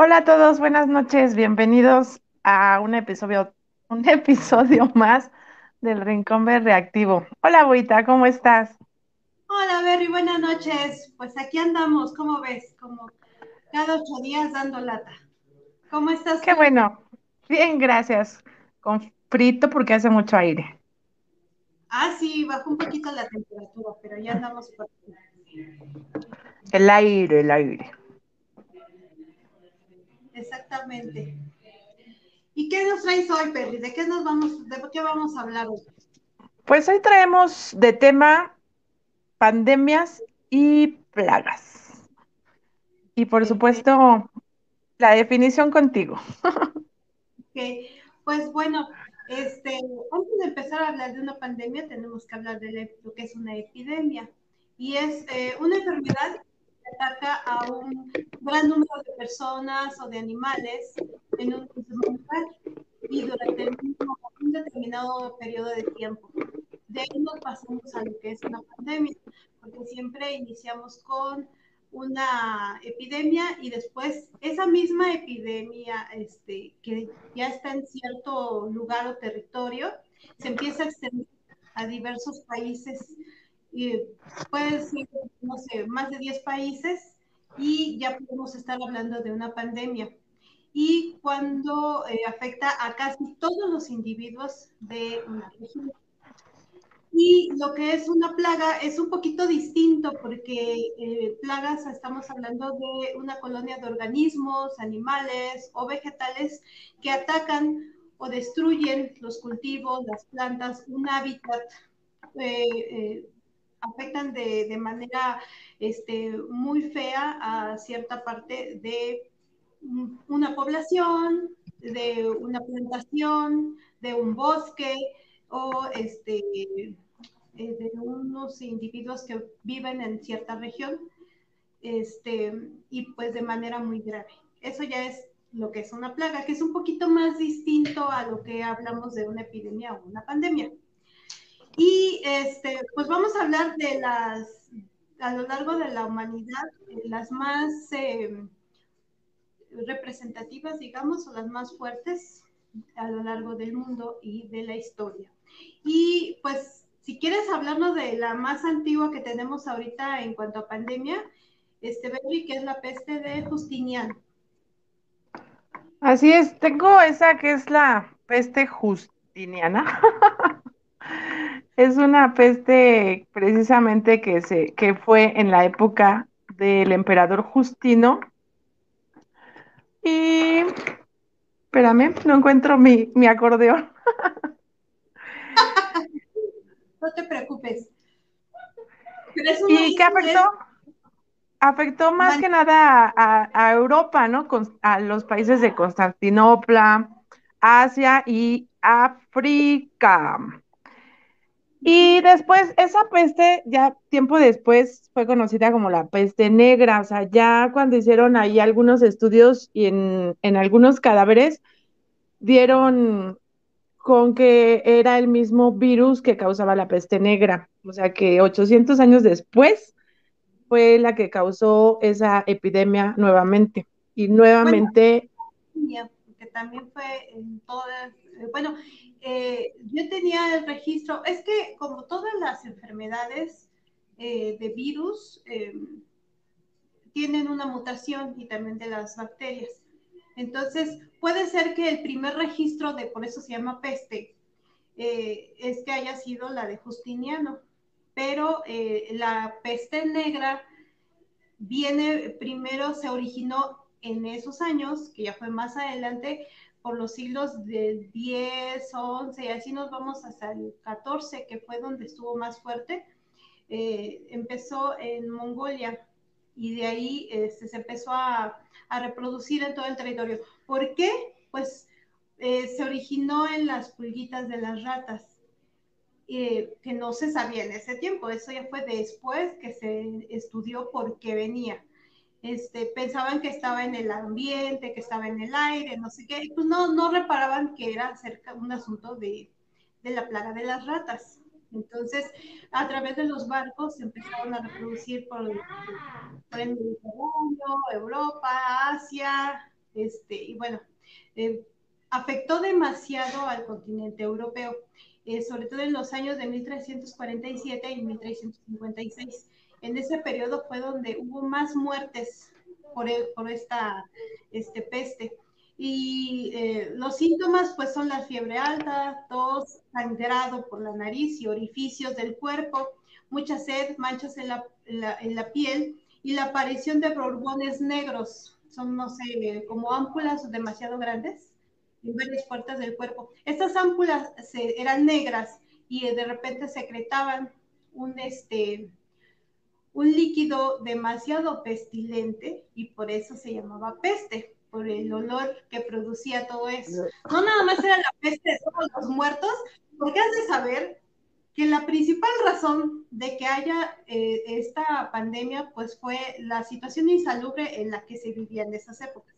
Hola a todos, buenas noches, bienvenidos a un episodio, un episodio más del Rincón B Reactivo. Hola, Buita, ¿cómo estás? Hola, Berry, buenas noches. Pues aquí andamos, ¿cómo ves? Como cada ocho días dando lata. ¿Cómo estás? Qué bueno, bien, gracias. Con frito porque hace mucho aire. Ah, sí, bajó un poquito la temperatura, pero ya andamos por aquí. El aire, el aire. Exactamente. ¿Y qué nos traes hoy, Perry? ¿De qué nos vamos, de qué vamos a hablar hoy? Pues hoy traemos de tema pandemias y plagas. Y por supuesto, la definición contigo. ok, pues bueno, este, antes de empezar a hablar de una pandemia, tenemos que hablar de lo que es una epidemia. Y es eh, una enfermedad ataca a un gran número de personas o de animales en un mismo lugar y durante un determinado periodo de tiempo. De ahí nos pasamos a lo que es una pandemia, porque siempre iniciamos con una epidemia y después esa misma epidemia este, que ya está en cierto lugar o territorio se empieza a extender a diversos países puede ser, no sé, más de 10 países y ya podemos estar hablando de una pandemia. Y cuando eh, afecta a casi todos los individuos de una región. Y lo que es una plaga es un poquito distinto porque eh, plagas estamos hablando de una colonia de organismos, animales o vegetales que atacan o destruyen los cultivos, las plantas, un hábitat eh, eh, afectan de, de manera este, muy fea a cierta parte de una población, de una plantación, de un bosque o este, eh, de unos individuos que viven en cierta región este, y pues de manera muy grave. Eso ya es lo que es una plaga, que es un poquito más distinto a lo que hablamos de una epidemia o una pandemia. Y este, pues vamos a hablar de las, a lo largo de la humanidad, las más eh, representativas, digamos, o las más fuertes a lo largo del mundo y de la historia. Y pues, si quieres hablarnos de la más antigua que tenemos ahorita en cuanto a pandemia, este, Berry, que es la peste de Justiniano. Así es, tengo esa que es la peste justiniana. Es una peste precisamente que, se, que fue en la época del emperador Justino. Y espérame, no encuentro mi, mi acordeón. no te preocupes. ¿Y qué afectó? Afectó más Man que nada a, a, Europa, ¿no? Con, a los países de Constantinopla, Asia y África. Y después, esa peste, ya tiempo después, fue conocida como la peste negra. O sea, ya cuando hicieron ahí algunos estudios y en, en algunos cadáveres, dieron con que era el mismo virus que causaba la peste negra. O sea, que 800 años después fue la que causó esa epidemia nuevamente. Y nuevamente... Que también fue en todas, bueno, eh, yo tenía el registro, es que como todas las enfermedades eh, de virus eh, tienen una mutación y también de las bacterias. Entonces, puede ser que el primer registro de, por eso se llama peste, es que haya sido la de Justiniano, pero la peste negra viene primero, se originó en esos años, que ya fue más adelante, por los siglos del 10, 11 y así nos vamos hasta el 14, que fue donde estuvo más fuerte. Eh, empezó en Mongolia y de ahí este, se empezó a, a, reproducir en todo el territorio. ¿Por qué? Pues eh, se originó en las pulguitas de las ratas, eh, que no se sabía en ese tiempo. Eso ya fue después que se estudió por qué venía este, pensaban que estaba en el ambiente, que estaba en el aire, no sé qué, pues no, no reparaban que era cerca un asunto de, de la plaga de las ratas. Entonces, a través de los barcos se empezaron a reproducir por, por el Mediterráneo, Europa, Asia, este, y bueno, eh, afectó demasiado al continente europeo, eh, sobre todo en los años de 1347 y 1356. En ese periodo fue donde hubo más muertes por, por esta este, peste. Y eh, los síntomas pues son la fiebre alta, tos, sangrado por la nariz y orificios del cuerpo, mucha sed, manchas en la, piel y la aparición de borbones negros. Son, no sé, como ámpulas demasiado grandes en varias puertas del cuerpo. Estas ámpulas eran negras y de repente secretaban un, este, un líquido demasiado pestilente y por eso se llamaba peste por el olor que producía todo eso. No nada más era la peste de todos los muertos, porque has de saber que la principal razón de que haya eh, esta pandemia, pues fue la situación insalubre en la que se vivía en esas épocas.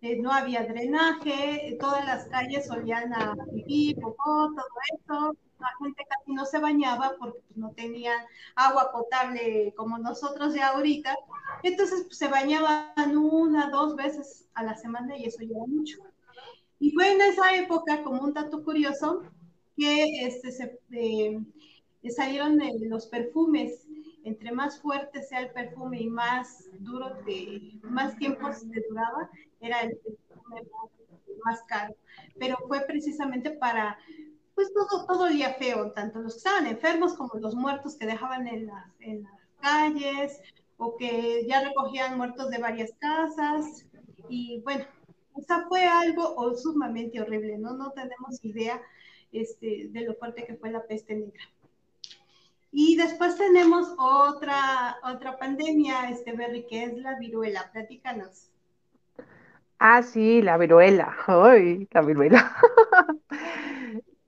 Eh, no había drenaje, todas las calles olían a vivir, popó, todo eso. La gente casi no se bañaba porque pues, no tenían agua potable como nosotros ya ahorita. Entonces pues, se bañaban una, dos veces a la semana y eso ya era mucho. Y fue en esa época, como un dato curioso, que este, se, eh, salieron los perfumes. Entre más fuerte sea el perfume y más duro, que más tiempo se duraba, era el perfume más, caro. Pero fue precisamente para, pues todo, todo olía feo, tanto los que estaban enfermos como los muertos que dejaban en las, en las calles o que ya recogían muertos de varias casas. Y bueno, o sea, fue algo sumamente horrible, ¿no? No tenemos idea este, de lo fuerte que fue la peste negra. Y después tenemos otra, otra pandemia, este Berry, que es la viruela. Platícanos. Ah, sí, la viruela. Ay, la viruela.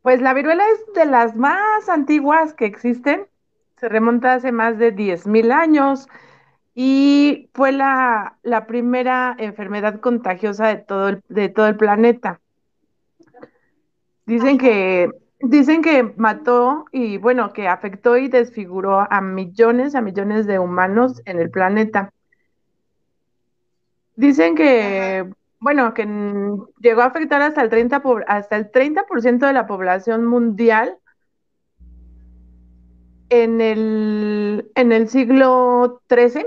pues la viruela es de las más antiguas que existen. Se remonta hace más de 10.000 años y fue la, primera enfermedad contagiosa de todo el, planeta. Dicen que, dicen que mató y bueno, que afectó y desfiguró a millones, a millones de humanos en el planeta. Dicen que, bueno, que llegó a afectar hasta el 30%, por, hasta el 30 de la población mundial en el, en el siglo XIII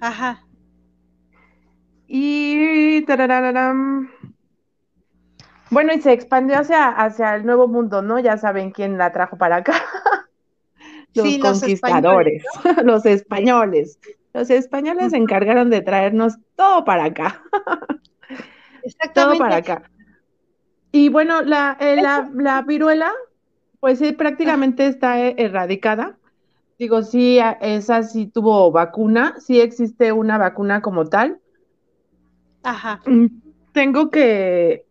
Ajá. Y bueno, y se expandió hacia, hacia el nuevo mundo, ¿no? Ya saben quién la trajo para acá. los conquistadores, los españoles. Los españoles se encargaron de traernos todo para acá. Exactamente. Todo para acá. Y bueno, la, eh, la, la viruela, pues sí, prácticamente está erradicada. Digo, sí, esa sí tuvo vacuna, sí existe una vacuna como tal. Ajá. Mm, tengo que,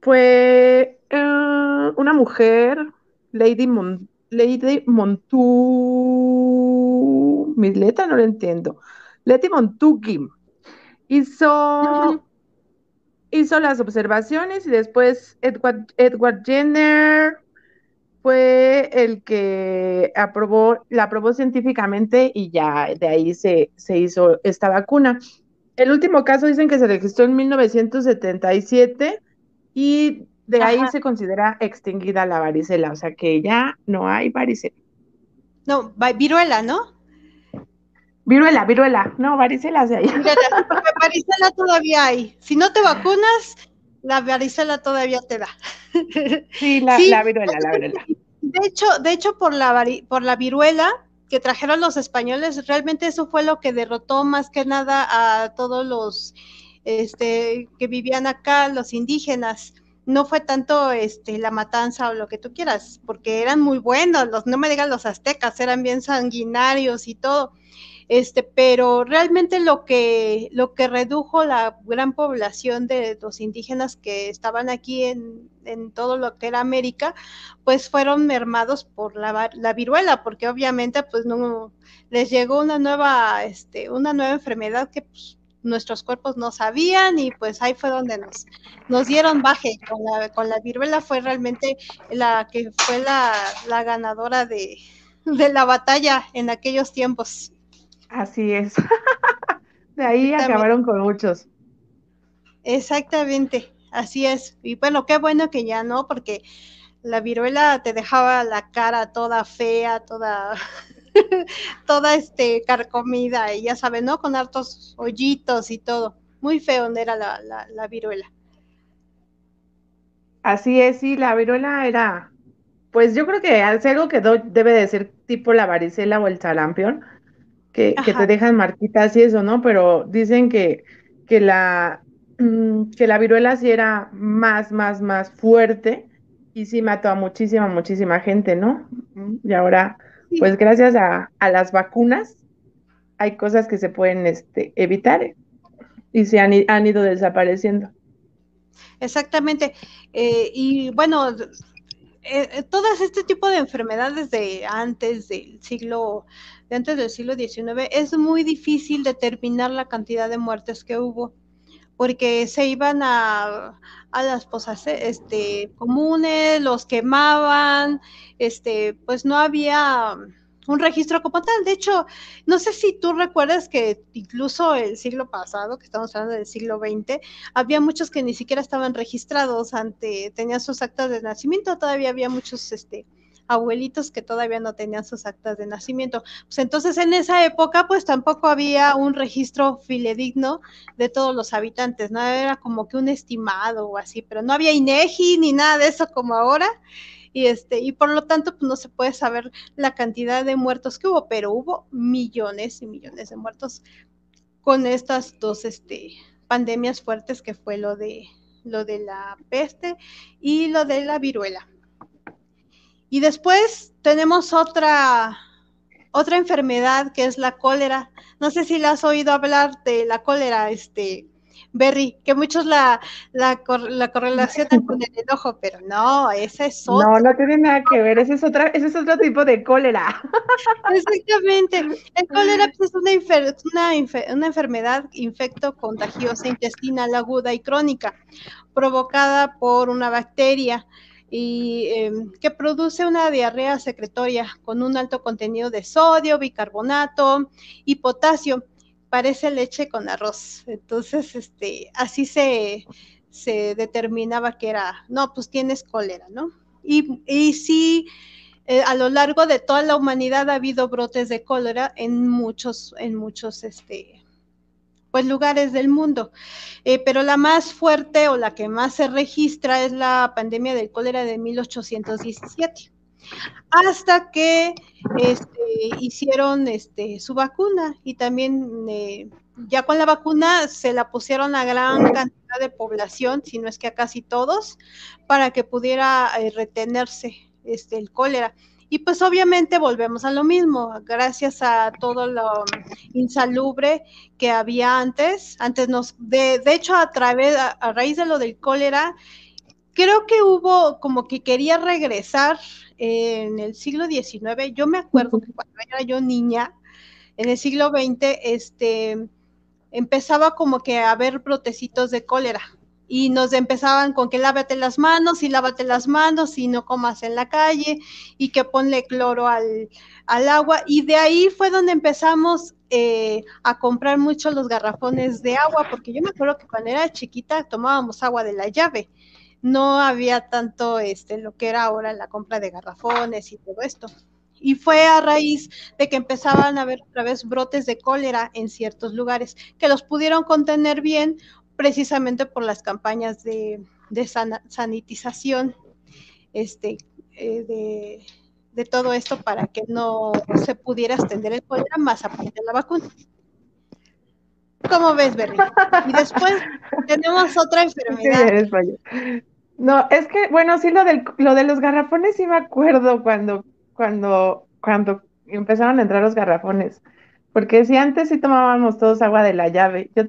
fue eh, una mujer, Lady, Mon, Lady Montu, Misleta, no lo entiendo, Lady Montuki, hizo, hizo las observaciones y después Edward, Edward Jenner fue el que aprobó, la aprobó científicamente y ya de ahí se, se hizo esta vacuna. El último caso dicen que se registró en 1977 y de ahí se considera extinguida la varicela, o sea que ya no hay varicela. No, viruela, ¿no? Viruela, viruela, no, varicela se hay. varicela todavía hay. Si no te vacunas, la varicela todavía te da. Sí, la, viruela, la viruela. De hecho, de hecho por, la, por la viruela que trajeron los españoles, realmente eso fue lo que derrotó más que nada a todos los este, que vivían acá, los indígenas. No fue tanto este, la matanza o lo que tú quieras, porque eran muy buenos, los, no me digan los aztecas, eran bien sanguinarios y todo este, pero realmente lo que, lo que redujo la gran población de los indígenas que estaban aquí en, todo lo que era América, pues fueron mermados por la, la, viruela, porque obviamente pues no les llegó una nueva, este, una nueva enfermedad que pues, nuestros cuerpos no sabían y pues ahí fue donde nos, nos dieron baje con la, con la viruela fue realmente la que fue la, ganadora de la batalla en aquellos tiempos. Así es. De ahí acabaron con muchos. Exactamente, así es. Y bueno, qué bueno que ya no, porque la viruela te dejaba la cara toda fea, toda, toda este carcomida, y ya sabes, ¿no? Con hartos hoyitos y todo. Muy feo era la, la, viruela. Así es, sí, la viruela era, pues yo creo que es algo que debe de ser tipo la varicela o el sarampión, que, que, te dejan marquitas y eso, ¿no? Pero dicen que, que la, que la viruela sí era más, más, más fuerte y sí mató a muchísima, muchísima gente, ¿no? Y ahora, pues gracias a, las vacunas, hay cosas que se pueden este, evitar y se han, han ido desapareciendo. Exactamente. Eh, y bueno, eh, eh, todas este tipo de enfermedades de antes del siglo, de antes del siglo XIX, es muy difícil determinar la cantidad de muertes que hubo porque se iban a, a las posas este, comunes, los quemaban, este, pues no había un registro como tal. De hecho, no sé si tú recuerdas que incluso el siglo pasado, que estamos hablando del siglo XX, había muchos que ni siquiera estaban registrados ante, tenían sus actas de nacimiento, todavía había muchos, este, abuelitos que todavía no tenían sus actas de nacimiento. Pues entonces en esa época pues tampoco había un registro filedigno de todos los habitantes, ¿no? Era como que un estimado o así, pero no había INEGI ni nada de eso como ahora. Y, este, y por lo tanto pues no se puede saber la cantidad de muertos que hubo, pero hubo millones y millones de muertos con estas dos este, pandemias fuertes que fue lo de, lo de la peste y lo de la viruela. Y después tenemos otra, otra enfermedad que es la cólera. No sé si la has oído hablar de la cólera, este, Berry, que muchos la, la, la correlacionan con el enojo, pero no, esa es otra. No, no tiene nada que ver, ese es, otra, ese es otro tipo de cólera. Exactamente, el cólera pues, es una, una, una enfermedad infecto contagiosa intestinal aguda y crónica, provocada por una bacteria y em, que produce una diarrea secretoria con un alto contenido de sodio, bicarbonato y potasio. Parece leche con arroz. Entonces, este, así se, se determinaba que era, no, pues tienes cólera, ¿no? Y, y sí, eh, a lo largo de toda la humanidad ha habido brotes de cólera en muchos, en muchos, este, pues, lugares del mundo. Eh, pero la más fuerte o la que más se registra es la pandemia del cólera de 1817 hasta que este, hicieron este, su vacuna y también eh, ya con la vacuna se la pusieron a gran cantidad de población, si no es que a casi todos, para que pudiera eh, retenerse este, el cólera. Y pues obviamente volvemos a lo mismo, gracias a todo lo insalubre que había antes, antes nos, de, de hecho a través, a, raíz de lo del cólera, creo que hubo como que quería regresar en el siglo XIX, yo me acuerdo que cuando era yo niña, en el siglo XX, este, empezaba como que a haber brotecitos de cólera, y nos empezaban con que lávate las manos y lávate las manos y no comas en la calle y que ponle cloro al, agua. Y de ahí fue donde empezamos eh, a comprar mucho los garrafones de agua, porque yo me acuerdo que cuando era chiquita tomábamos agua de la llave. No había tanto este, lo que era ahora la compra de garrafones y todo esto. Y fue a raíz de que empezaban a haber otra vez brotes de cólera en ciertos lugares, que los pudieron contener bien precisamente por las campañas de, sanitización este, eh, de, todo esto para que no se pudiera extender el cólera más aparte de la vacuna. ¿Cómo ves, Berry? Y después tenemos otra enfermedad. No, es que, bueno, sí, lo, del, lo de los garrafones sí me acuerdo cuando, cuando, cuando empezaron a entrar los garrafones. Porque si antes sí tomábamos todos agua de la llave. Yo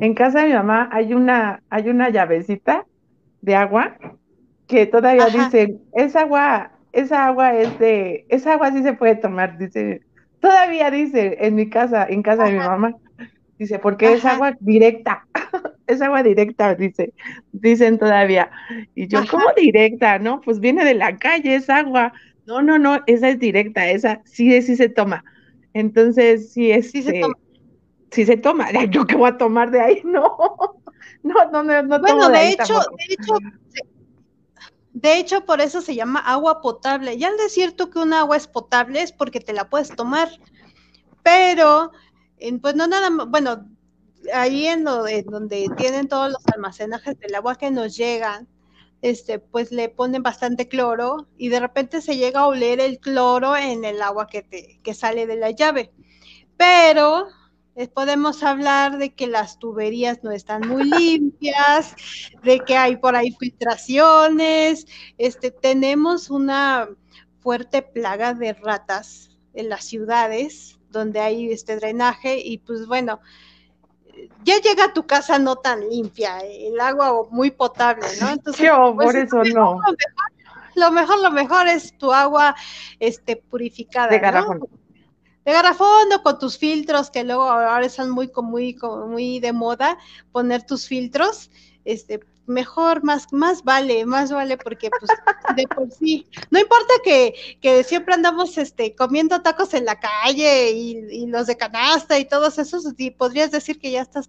en casa de mi mamá hay una, hay una llavecita de agua que todavía dice, esa agua, esa agua es de, esa agua sí se puede tomar, dice, todavía dice en mi casa, en casa de mi mamá, dice, porque es agua directa, es agua directa, dice, dicen todavía. Y yo, ¿cómo directa? No, pues viene de la calle, es agua. No, no, no, esa es directa, esa sí, sí se toma. Entonces, sí es. Sí se este, toma si se toma, yo que voy a tomar de ahí, no. No, no, no, Bueno, de, hecho, de hecho, de hecho, por eso se llama agua potable. Ya al decir tú que un agua es potable es porque te la puedes tomar. Pero, pues no nada más, bueno, ahí en, lo, donde tienen todos los almacenajes del agua que nos llegan, este, pues le ponen bastante cloro y de repente se llega a oler el cloro en el agua que, te, que sale de la llave. Pero podemos hablar de que las tuberías no están muy limpias, de que hay por ahí filtraciones, este, tenemos una fuerte plaga de ratas en las ciudades donde hay este drenaje y pues bueno, ya llega a tu casa no tan limpia, el agua muy potable, ¿no? Entonces, Yo, pues, por eso no. Lo mejor, lo mejor, es tu agua este, purificada. De garrafón. De garrafón con tus filtros, que luego ahora están muy, muy, muy de moda poner tus filtros. Este, mejor, más, más vale, más vale, porque pues de por sí, no importa que, que siempre andamos este, comiendo tacos en la calle y, los de canasta y todos esos, y podrías decir que ya estás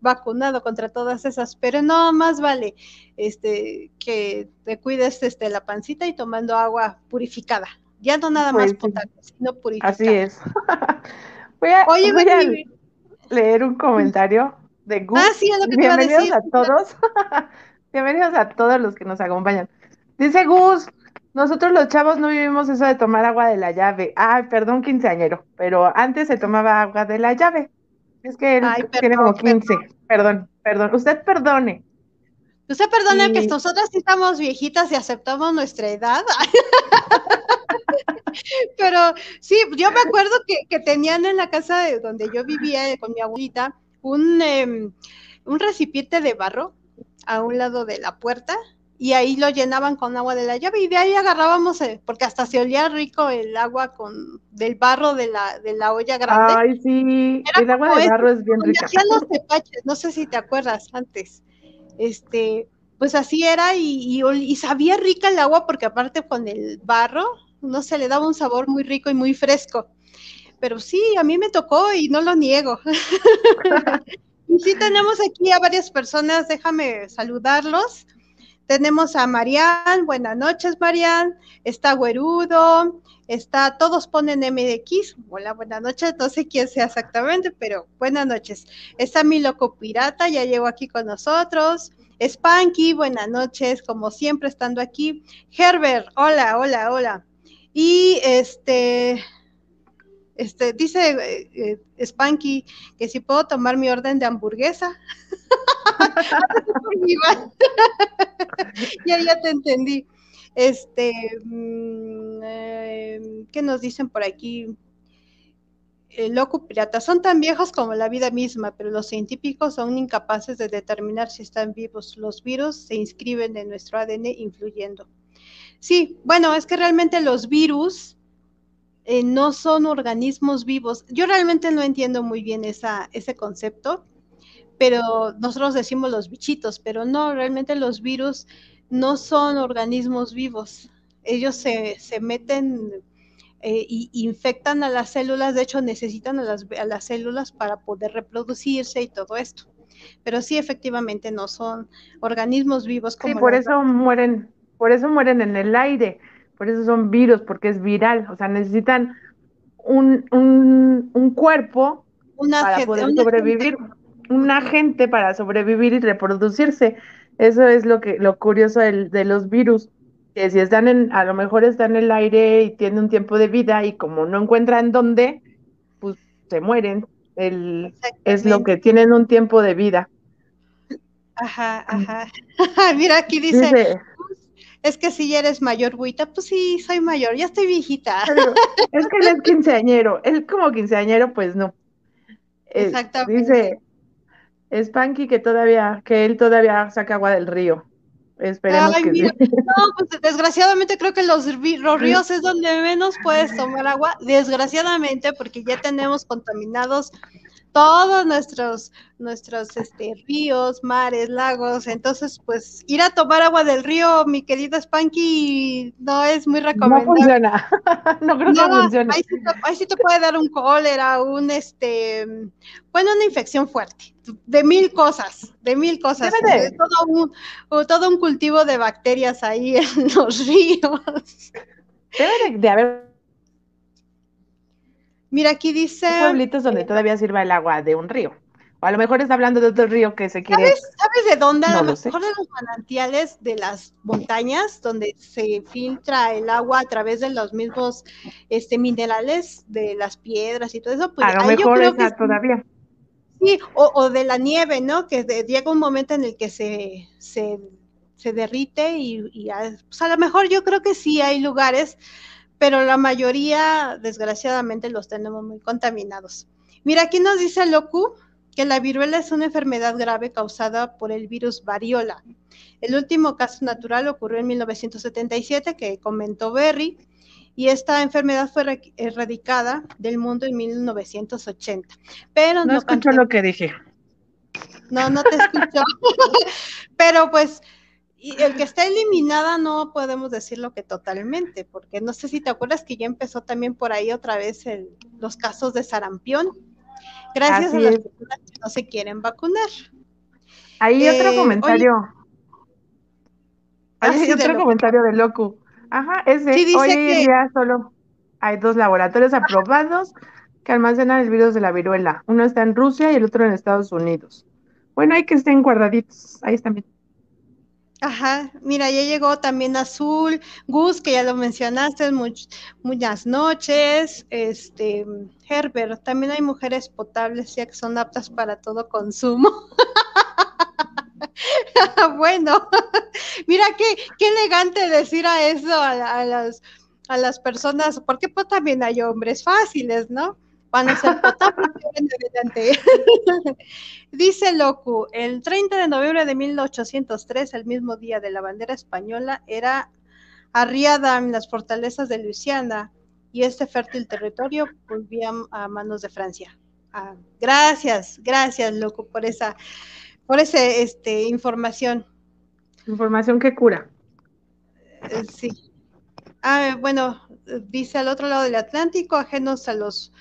vacunado contra todas esas, pero no, más vale este, que te cuides este, la pancita y tomando agua purificada, ya no nada más pues potable, sino purificada. Así es. voy a, Oye, voy a leer un comentario de Gus. Ah, sí, es lo que Bienvenidos a, decir. a todos. Bienvenidos a todos los que nos acompañan. Dice Gus, nosotros los chavos no vivimos eso de tomar agua de la llave. Ay, perdón, quinceañero, pero antes se tomaba agua de la llave. Es que él tiene como 15. Perdón. perdón, Usted perdone. Usted perdone que nosotras sí estamos viejitas y aceptamos nuestra edad. Pero sí, yo me acuerdo que, que, tenían en la casa de donde yo vivía con mi abuelita un, em, un recipiente de barro a un lado de la puerta y ahí lo llenaban con agua de la llave y de ahí agarrábamos, eh, porque hasta se olía rico el agua con del barro de la, de la olla grande. Ay, sí, el agua de barro es bien rica. los tepaches, no sé si te acuerdas antes. Este, pues así era y, y, sabía rica el agua porque aparte con el barro, no se le daba un sabor muy rico y muy fresco. Pero sí, a mí me tocó y no lo niego. y sí tenemos aquí a varias personas, déjame saludarlos. Tenemos a Marian, buenas noches Marian, está Güerudo, está, todos ponen MDX, hola, buenas noches, no sé quién sea exactamente, pero buenas noches. Está mi loco pirata, ya llegó aquí con nosotros. Spanky, buenas noches, como siempre estando aquí. Herbert, hola, hola, hola. Y este, este, dice eh, eh, Spanky que si puedo tomar mi orden de hamburguesa. ya, ya te entendí. Este, mm, em, ¿qué nos dicen por aquí? El loco pirata, son tan viejos como la vida misma, pero los científicos son incapaces de determinar si están vivos. Los virus se inscriben en nuestro ADN influyendo. Sí, bueno, es que realmente los virus eh, no son organismos vivos. Yo realmente no entiendo muy bien esa, ese concepto, pero nosotros decimos los bichitos, pero no, realmente los virus no son organismos vivos. Ellos se, se meten eh, y infectan a las células, de hecho necesitan a las, a las células para poder reproducirse y todo esto. Pero sí, efectivamente, no son organismos vivos. Como sí, por eso mueren, por eso mueren en el aire por eso son virus, porque es viral, o sea, necesitan un, un, cuerpo para poder sobrevivir, un agente para sobrevivir y reproducirse. Eso es lo que lo curioso de los virus, que si están en, a lo mejor están en el aire y tienen un tiempo de vida y como no encuentran dónde, pues se mueren. El, es lo que tienen un tiempo de vida. Ajá, ajá. Mira, aquí dice es que si ya eres mayor, Buita, pues sí, soy mayor, ya estoy viejita. es que él es quinceañero, él como quinceañero, pues no. Eh, Exactamente. Dice Spanky que todavía, que él todavía saca agua del río. Esperemos que sí. No, pues desgraciadamente creo que los, los ríos es donde menos puedes tomar agua, desgraciadamente, porque ya tenemos contaminados todos nuestros, nuestros este, ríos, mares, lagos. Entonces, pues ir a tomar agua del río, mi querida Spanky, no es muy recomendable. No funciona. no creo que funcione. Ahí sí, te, puede dar un cólera, un este, bueno, una infección fuerte, de mil cosas, de mil cosas. todo, un, todo un cultivo de bacterias ahí en los ríos. Debe de haber Mira, aquí dice. pueblitos donde todavía sirva el agua de un río. O a lo mejor está hablando de otro río que se quiere. ¿Sabes, de dónde? a lo, mejor de los manantiales de las montañas, donde se filtra el agua a través de los mismos este, minerales de las piedras y todo eso. Pues, a lo mejor está todavía. Sí, o, de la nieve, ¿no? Que llega un momento en el que se, se, derrite y, y a, pues a lo mejor yo creo que sí hay lugares pero la mayoría, desgraciadamente, los tenemos muy contaminados. Mira, aquí nos dice Locu que la viruela es una enfermedad grave causada por el virus variola. El último caso natural ocurrió en 1977, que comentó Berry, y esta enfermedad fue erradicada del mundo en 1980. Pero no, no escucho lo que dije. No, no te escucho. pero pues y el que está eliminada no podemos decirlo que totalmente, porque no sé si te acuerdas que ya empezó también por ahí otra vez los casos de sarampión, gracias a las personas que no se quieren vacunar. Hay otro eh, comentario. hay otro comentario de Locu. Ajá, ese. hoy día solo hay dos laboratorios aprobados que almacenan el virus de la viruela. Uno está en Rusia y el otro en Estados Unidos. Bueno, hay que estén guardaditos. Ahí están bien. Ajá, mira, ya llegó también Azul, Gus, que ya lo mencionaste, muchas noches, este, Herbert, también hay mujeres potables ya que son aptas para todo consumo. bueno, mira qué, qué elegante decir a eso a, las, a las personas, porque pues también hay hombres fáciles, ¿no? Van a ser potables. Dice Locu, el 30 de noviembre de 1803, el mismo día de la bandera española, era arriada en las fortalezas de Luisiana y este fértil territorio volvía a manos de Francia. Ah, gracias, gracias, Locu, por esa, por esa este, información. Información que cura. Eh, sí. Ah, bueno, dice al otro lado del Atlántico, ajenos a los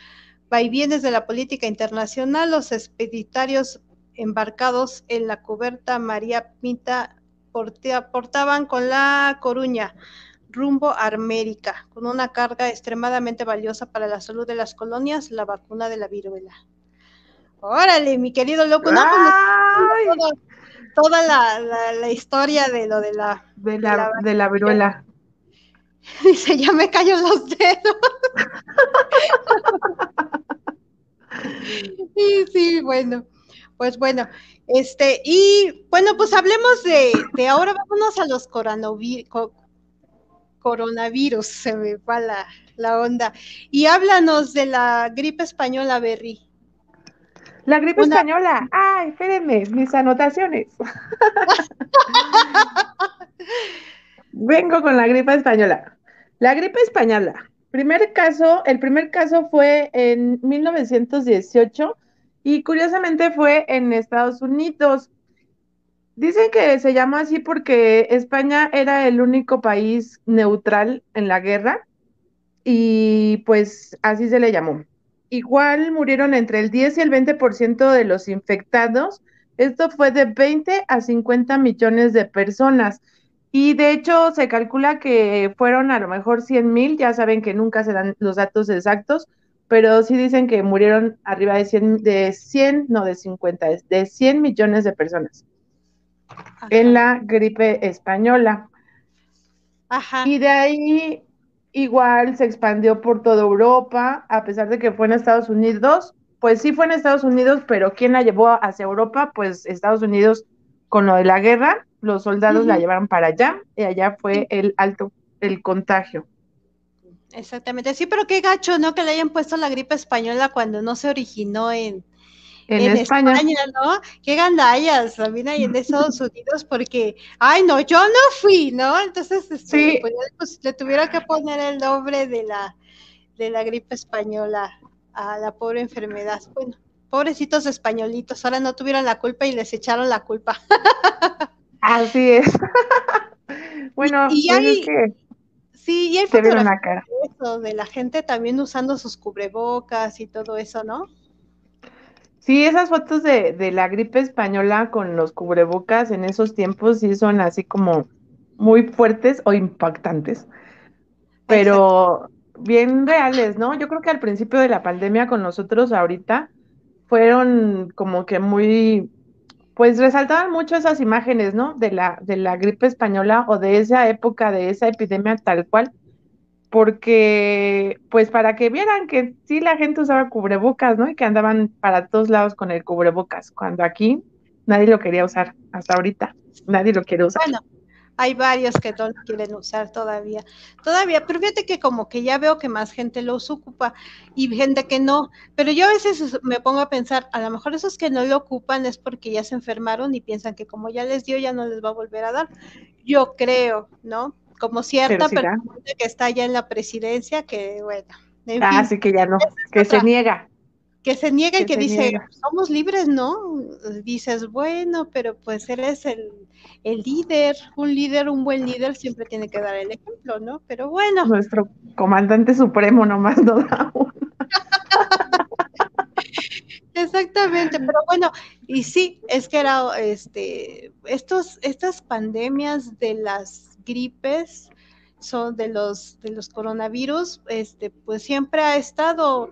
vaivienes de la política internacional, los expeditarios embarcados en la cubierta María Pinta portaban con la Coruña rumbo a América, con una carga extremadamente valiosa para la salud de las colonias, la vacuna de la viruela. Órale, mi querido loco, no, pues, toda, la, historia de lo de la, de la, de la viruela. Dice, ya me cayó los dedos. sí, sí, bueno. Pues bueno, este, y bueno, pues hablemos de, de ahora, vámonos a los coronavirus, se me va la, la onda. Y háblanos de la gripe española, Berry. La gripe española. Ay, espérenme, mis anotaciones. Vengo con la gripe española. La gripe española. Primer caso, el primer caso fue en 1918 y curiosamente fue en Estados Unidos. Dicen que se llama así porque España era el único país neutral en la guerra y pues así se le llamó. Igual murieron entre el 10 y el 20% de los infectados. Esto fue de 20 a 50 millones de personas. Y de hecho se calcula que fueron a lo mejor 100 mil, ya saben que nunca se dan los datos exactos, pero sí dicen que murieron arriba de 100, de 100 no de 50, de 100 millones de personas en la gripe española. Ajá. Y de ahí igual se expandió por toda Europa, a pesar de que fue en Estados Unidos, pues sí fue en Estados Unidos, pero ¿quién la llevó hacia Europa? Pues Estados Unidos con lo de la guerra los soldados la llevaron para allá y allá fue el alto, el contagio. Exactamente, sí, pero qué gacho, ¿no? Que le hayan puesto la gripe española cuando no se originó en, en, España. ¿no? Qué gandallas también hay en Estados Unidos porque, ay, no, yo no fui, ¿no? Entonces, este, pues, pues, le tuvieron que poner el nombre de la, de la gripe española a la pobre enfermedad. Bueno, Pobrecitos españolitos, ahora no tuvieron la culpa y les echaron la culpa. Así es. bueno, y, pues es que sí, y hay fotografías de, de la gente también usando sus cubrebocas y todo eso, ¿no? Sí, esas fotos de, de la gripe española con los cubrebocas en esos tiempos sí son así como muy fuertes o impactantes, pero bien reales, ¿no? Yo creo que al principio de la pandemia con nosotros ahorita fueron como que muy, pues resaltaban mucho esas imágenes, ¿no? De la, de la gripe española o de esa época, de esa epidemia tal cual, porque pues para que vieran que sí la gente usaba cubrebocas, ¿no? Y que andaban para todos lados con el cubrebocas, cuando aquí nadie lo quería usar hasta ahorita, nadie lo quiere usar. Bueno, hay varios que no lo quieren usar todavía. Todavía, pero fíjate que como que ya veo que más gente los ocupa y gente que no. Pero yo a veces me pongo a pensar, a lo mejor esos que no lo ocupan es porque ya se enfermaron y piensan que como ya les dio, ya no les va a volver a dar. Yo creo, ¿no? Como cierta persona que está ya en la presidencia, que bueno. ah, sí que ya no, que se niega que se niega y que dice, somos libres, ¿no? Dices, bueno, pero pues él es el, líder, un líder, un buen líder siempre tiene que dar el ejemplo, ¿no? Pero bueno. Nuestro comandante supremo nomás no da uno. Exactamente, pero bueno, y sí, es que era, este, estos, estas pandemias de las gripes, son de los, de los coronavirus, este, pues siempre ha estado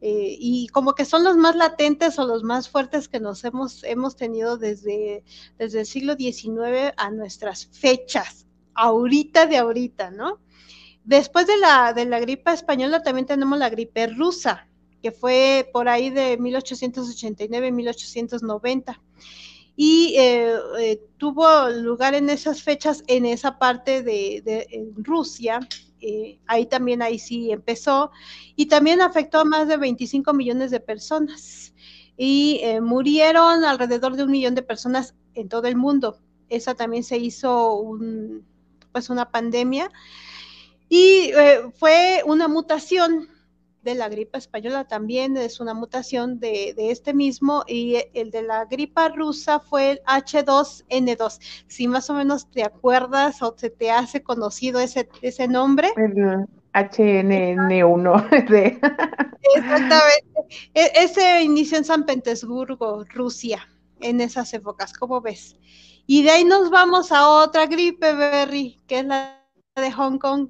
eh, y como que son los más latentes o los más fuertes que nos hemos, hemos tenido desde, desde el siglo XIX a nuestras fechas, ahorita de ahorita, ¿no? Después de la, de la gripe española también tenemos la gripe rusa, que fue por ahí de 1889-1890 y eh, eh, tuvo lugar en esas fechas en esa parte de, Rusia eh, ahí también, ahí sí empezó, y también afectó a más de 25 millones de personas y eh, murieron alrededor de un millón de personas en todo el mundo. Esa también se hizo pues una pandemia y fue una mutación de la gripe española también es una mutación de, este mismo y el de la gripa rusa fue el H2N2. Si más o menos te acuerdas o se te hace conocido ese, ese nombre. El HNN1. Exactamente. E, ese inició en San Petersburgo, Rusia, en esas épocas, ¿cómo ves? Y de ahí nos vamos a otra gripe, Berry, que es la de Hong Kong,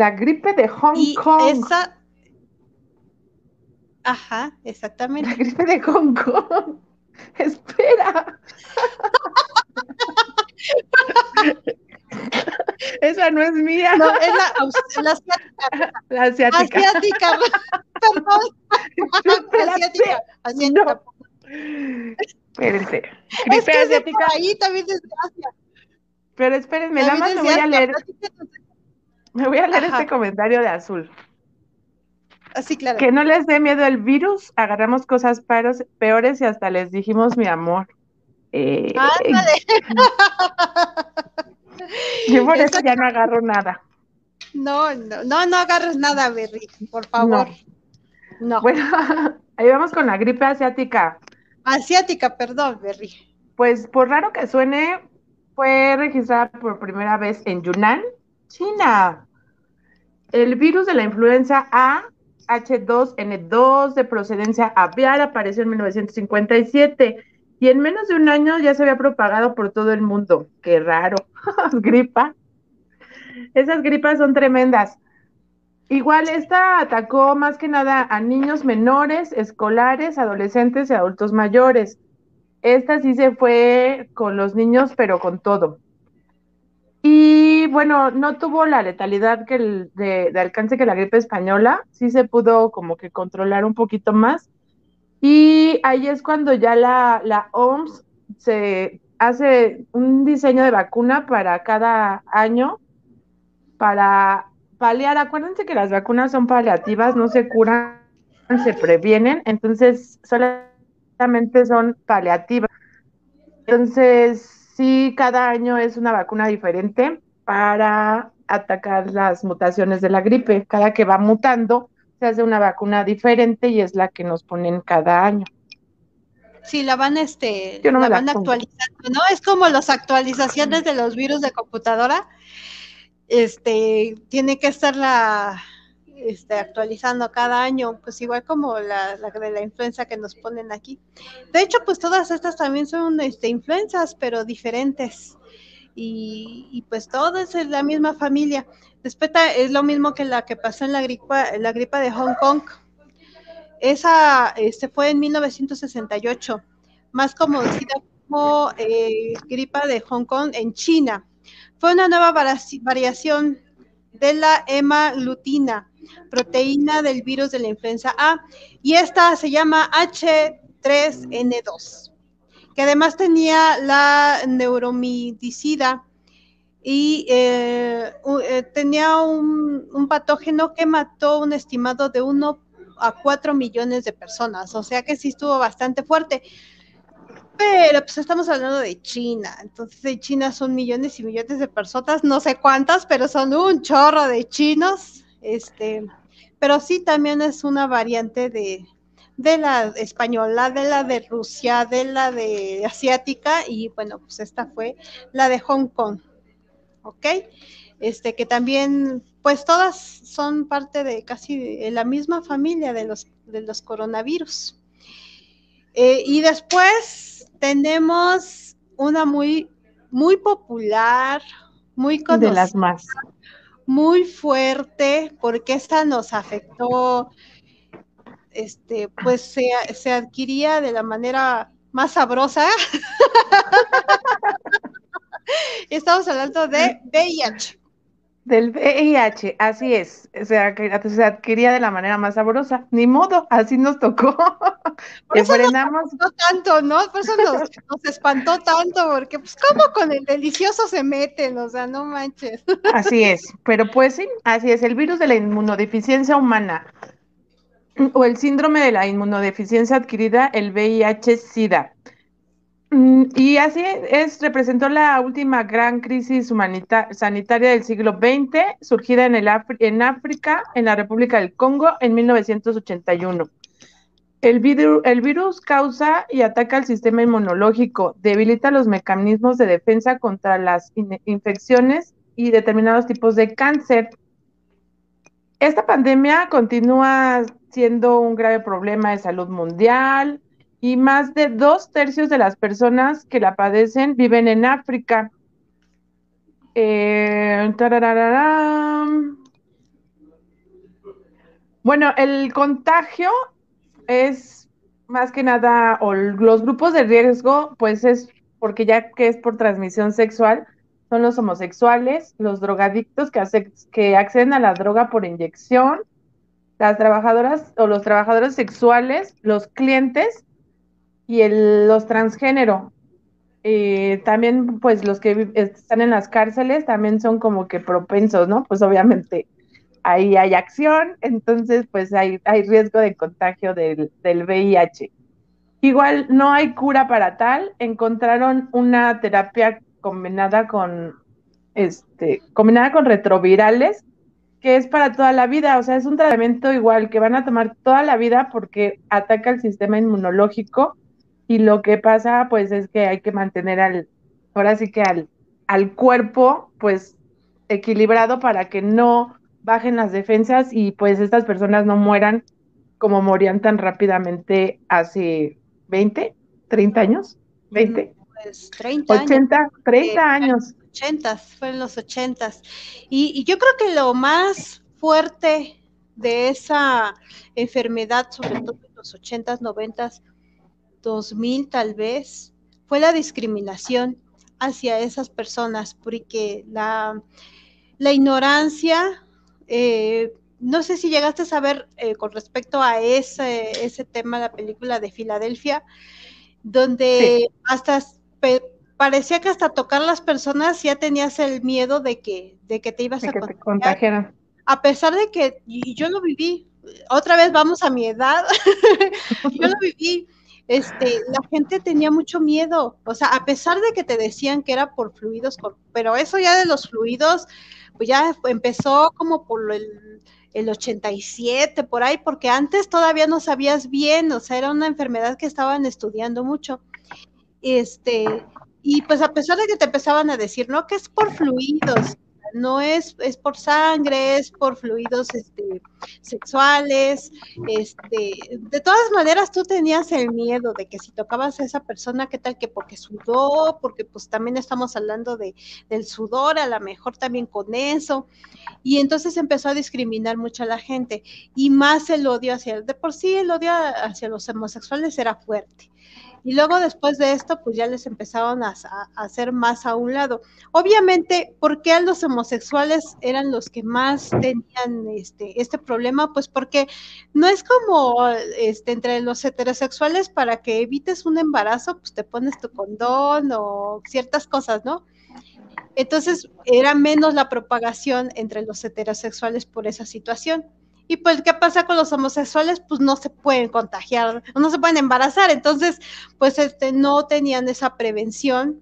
la gripe de Hong y Kong. Esa... Ajá, exactamente. La gripe de Hong Kong. Espera. Esa no es mía. No, es la, la asiática. La asiática. Asiática. Perdón. La asiática. asiática. No. Espérense. Gripe es que asiática. ahí también es Asia. Pero espérenme, nada más me voy a leer. Me voy a leer este comentario de Azul. Así, claro. Que no les dé miedo el virus, agarramos cosas peores y hasta les dijimos mi amor. Eh, yo por eso ya no agarro nada. No, no, no, no agarres nada, Berry, por favor. No. Bueno, ahí vamos con la gripe asiática. Asiática, perdón, Berry. Pues por raro que suene, fue registrada por primera vez en Yunnan, China. El virus de la influenza A, H2N2 de procedencia aviar apareció en 1957 y en menos de un año ya se había propagado por todo el mundo. Qué raro. Gripa. Esas gripas son tremendas. Igual esta atacó más que nada a niños menores, escolares, adolescentes y adultos mayores. Esta sí se fue con los niños, pero con todo. Y bueno, no tuvo la letalidad que el, de, alcance que la gripe española, sí se pudo como que controlar un poquito más. Y ahí es cuando ya la, la OMS se hace un diseño de vacuna para cada año para paliar. Acuérdense que las vacunas son paliativas, no se curan, se previenen, entonces solamente son paliativas. Entonces, sí, cada año es una vacuna diferente para atacar las mutaciones de la gripe. Cada que va mutando, se hace una vacuna diferente y es la que nos ponen cada año. Sí, la van, este, la van actualizando, ¿no? Es como las actualizaciones de los virus de computadora. Este, tiene que estarla este, actualizando cada año, pues igual como la, de la influenza que nos ponen aquí. De hecho, pues todas estas también son este, influencias, pero diferentes. Y, pues todo es la misma familia. Después es lo mismo que la que pasó en la gripa, la gripa de Hong Kong. Esa este, fue en 1968, más conocida como eh, gripa de Hong Kong en China. Fue una nueva variación de la hemalutina, proteína del virus de la influenza A, y esta se llama H3N2, que además tenía la neuromidicida y eh, eh, tenía un, un, patógeno que mató un estimado de 1 a 4 millones de personas, o sea que sí estuvo bastante fuerte. Pero pues estamos hablando de China, entonces en China son millones y millones de personas, no sé cuántas, pero son un chorro de chinos, este, pero sí también es una variante de, de la española, de la de Rusia, de la de asiática y bueno, pues esta fue la de Hong Kong, ¿ok? Este que también, pues todas son parte de casi la misma familia de los, de los coronavirus. Eh, y después tenemos una muy, muy popular, muy conocida. De las más. Muy fuerte, porque esta nos afectó, este, pues se, se adquiría de la manera más sabrosa. Estamos hablando de VIH. Del VIH, así es, se, se adquiría de la manera más sabrosa, ni modo, así nos tocó. Por eso frenamos. Nos tanto, ¿no? Por eso nos, nos, espantó tanto, porque pues cómo con el delicioso se meten, o sea, no manches. Así es, pero pues sí, así es, el virus de la inmunodeficiencia humana o el síndrome de la inmunodeficiencia adquirida, el VIH-Sida Mm, y así es, representó la última gran crisis sanitaria del siglo XX, surgida en, el en África, en la República del Congo, en 1981. El, el virus causa y ataca el sistema inmunológico, debilita los mecanismos de defensa contra las infecciones y determinados tipos de cáncer. Esta pandemia continúa siendo un grave problema de salud mundial, y más de dos tercios de las personas que la padecen viven en África. Eh, bueno, el contagio es más que nada, o los grupos de riesgo, pues es porque ya que es por transmisión sexual, son los homosexuales, los drogadictos que, que acceden a la droga por inyección, las trabajadoras o los trabajadores sexuales, los clientes y el, los transgénero. Eh, también, pues los que están en las cárceles también son como que propensos, ¿no? Pues obviamente ahí hay acción, entonces pues hay, hay riesgo de contagio del, del VIH. Igual no hay cura para tal, encontraron una terapia combinada con este, combinada con retrovirales, que es para toda la vida, o sea, es un tratamiento igual que van a tomar toda la vida porque ataca el sistema inmunológico y lo que pasa pues es que hay que mantener al, ahora sí que al, al cuerpo pues equilibrado para que no bajen las defensas y pues estas personas no mueran como morían tan rápidamente hace 20, 30 años, 20. Pues 30 80, años. 30 años. 80, fueron los 80. Y, y yo creo que lo más fuerte de esa enfermedad, sobre todo en los 80s, 90s, 2000 tal vez, fue la discriminación hacia esas personas, porque la, la ignorancia, eh, no sé si llegaste a saber eh, con respecto a ese, ese tema, la película de Filadelfia, donde hasta parecía que hasta tocar las personas ya tenías el miedo de que, de que te ibas a contagiar. A pesar de que, y yo lo viví, otra vez vamos a mi edad, yo lo viví, este, la gente tenía mucho miedo, o sea, a pesar de que te decían que era por fluidos, pero eso ya de los fluidos, pues ya empezó como por el, el 87, por ahí, porque antes todavía no sabías bien, o sea, era una enfermedad que estaban estudiando mucho. Este, y pues a pesar de que te empezaban a decir, no, que es por fluidos, no es, es por sangre, es por fluidos este, sexuales, este, de todas maneras tú tenías el miedo de que si tocabas a esa persona, qué tal que porque sudó, porque pues también estamos hablando de, del sudor, a lo mejor también con eso, y entonces empezó a discriminar mucho a la gente, y más el odio hacia, de por sí el odio hacia los homosexuales era fuerte. Y luego después de esto, pues ya les empezaron a, hacer más a un lado. Obviamente, ¿por qué los homosexuales eran los que más tenían este, este problema? Pues porque no es como este, entre los heterosexuales para que evites un embarazo, pues te pones tu condón o ciertas cosas, ¿no? Entonces era menos la propagación entre los heterosexuales por esa situación. Y pues, ¿qué pasa con los homosexuales? Pues no se pueden contagiar, no se pueden embarazar. Entonces, pues este, no tenían esa prevención.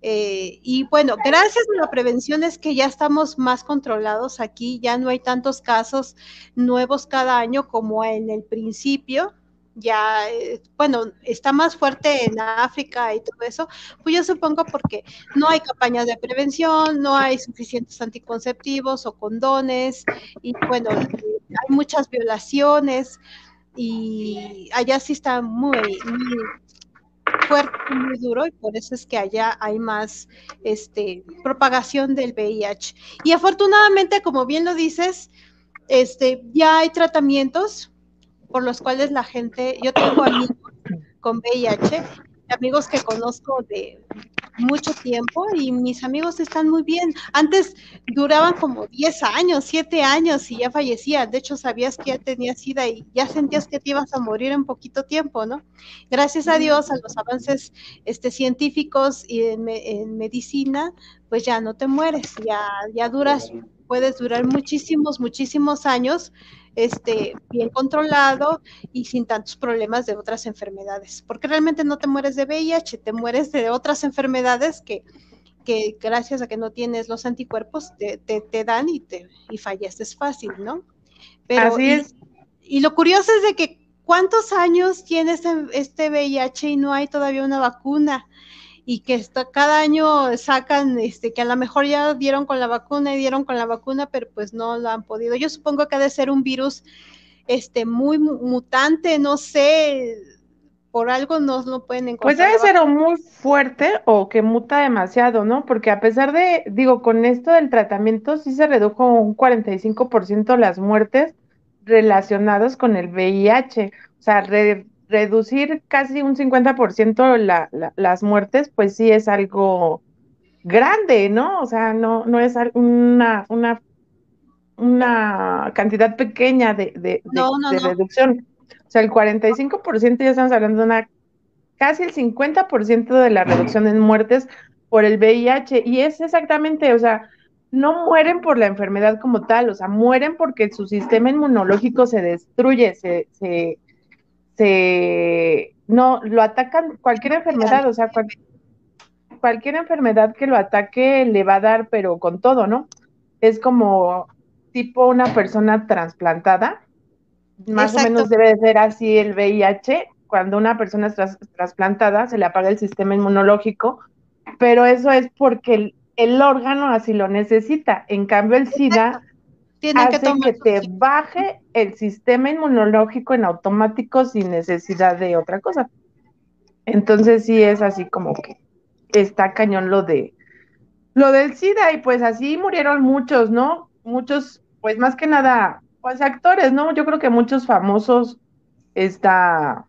Eh, y bueno, gracias a la prevención es que ya estamos más controlados aquí, ya no hay tantos casos nuevos cada año como en el principio ya, eh, bueno, está más fuerte en África y todo eso, pues yo supongo porque no hay campañas de prevención, no hay suficientes anticonceptivos o condones, y bueno, hay muchas violaciones, y allá sí está muy, muy fuerte, muy duro, y por eso es que allá hay más este, propagación del VIH. Y afortunadamente, como bien lo dices, este, ya hay tratamientos por los cuales la gente, yo tengo amigos con VIH, amigos que conozco de mucho tiempo y mis amigos están muy bien. Antes duraban como 10 años, 7 años y ya fallecían. De hecho, sabías que ya tenías SIDA y ya sentías que te ibas a morir en poquito tiempo, ¿no? Gracias a Dios, a los avances este, científicos y en, en medicina, pues ya no te mueres, ya, ya duras, puedes durar muchísimos, muchísimos años este, bien controlado y sin tantos problemas de otras enfermedades. Porque realmente no te mueres de VIH, te mueres de otras enfermedades que, que gracias a que no tienes los anticuerpos te, te, dan y, te, y falleces fácil, ¿no? Pero, Así es. Y, lo curioso es de que cuántos años tiene este, este VIH y no hay todavía una vacuna y que está, cada año sacan, este, que a lo mejor ya dieron con la vacuna y dieron con la vacuna, pero pues no lo han podido. Yo supongo que ha de ser un virus este, muy mutante, no sé, por algo no lo pueden encontrar. Pues debe ser o muy fuerte o que muta demasiado, ¿no? Porque a pesar de, digo, con esto del tratamiento sí se redujo un 45% las muertes relacionadas con el VIH. O sea, re, reducir casi un 50% la, las muertes, pues sí es algo grande, ¿no? O sea, no, no es una, una, una cantidad pequeña de, de, reducción. O sea, el 45% ya estamos hablando de una, casi el 50% de la reducción en muertes por el VIH. Y es exactamente, o sea, no mueren por la enfermedad como tal, o sea, mueren porque su sistema inmunológico se destruye, se, se, se no lo atacan cualquier enfermedad, o sea, cualquier enfermedad que lo ataque le va a dar, pero con todo, ¿no? Es como tipo una persona trasplantada, más o menos debe de ser así el VIH, cuando una persona es trasplantada se le apaga el sistema inmunológico, pero eso es porque el, el órgano así lo necesita. En cambio, el SIDA tienen que, que te baje el sistema inmunológico en automático sin necesidad de otra cosa. Entonces sí es así como que está cañón lo de lo del SIDA y pues así murieron muchos, ¿no? Muchos, pues más que nada, pues actores, ¿no? Yo creo que muchos famosos está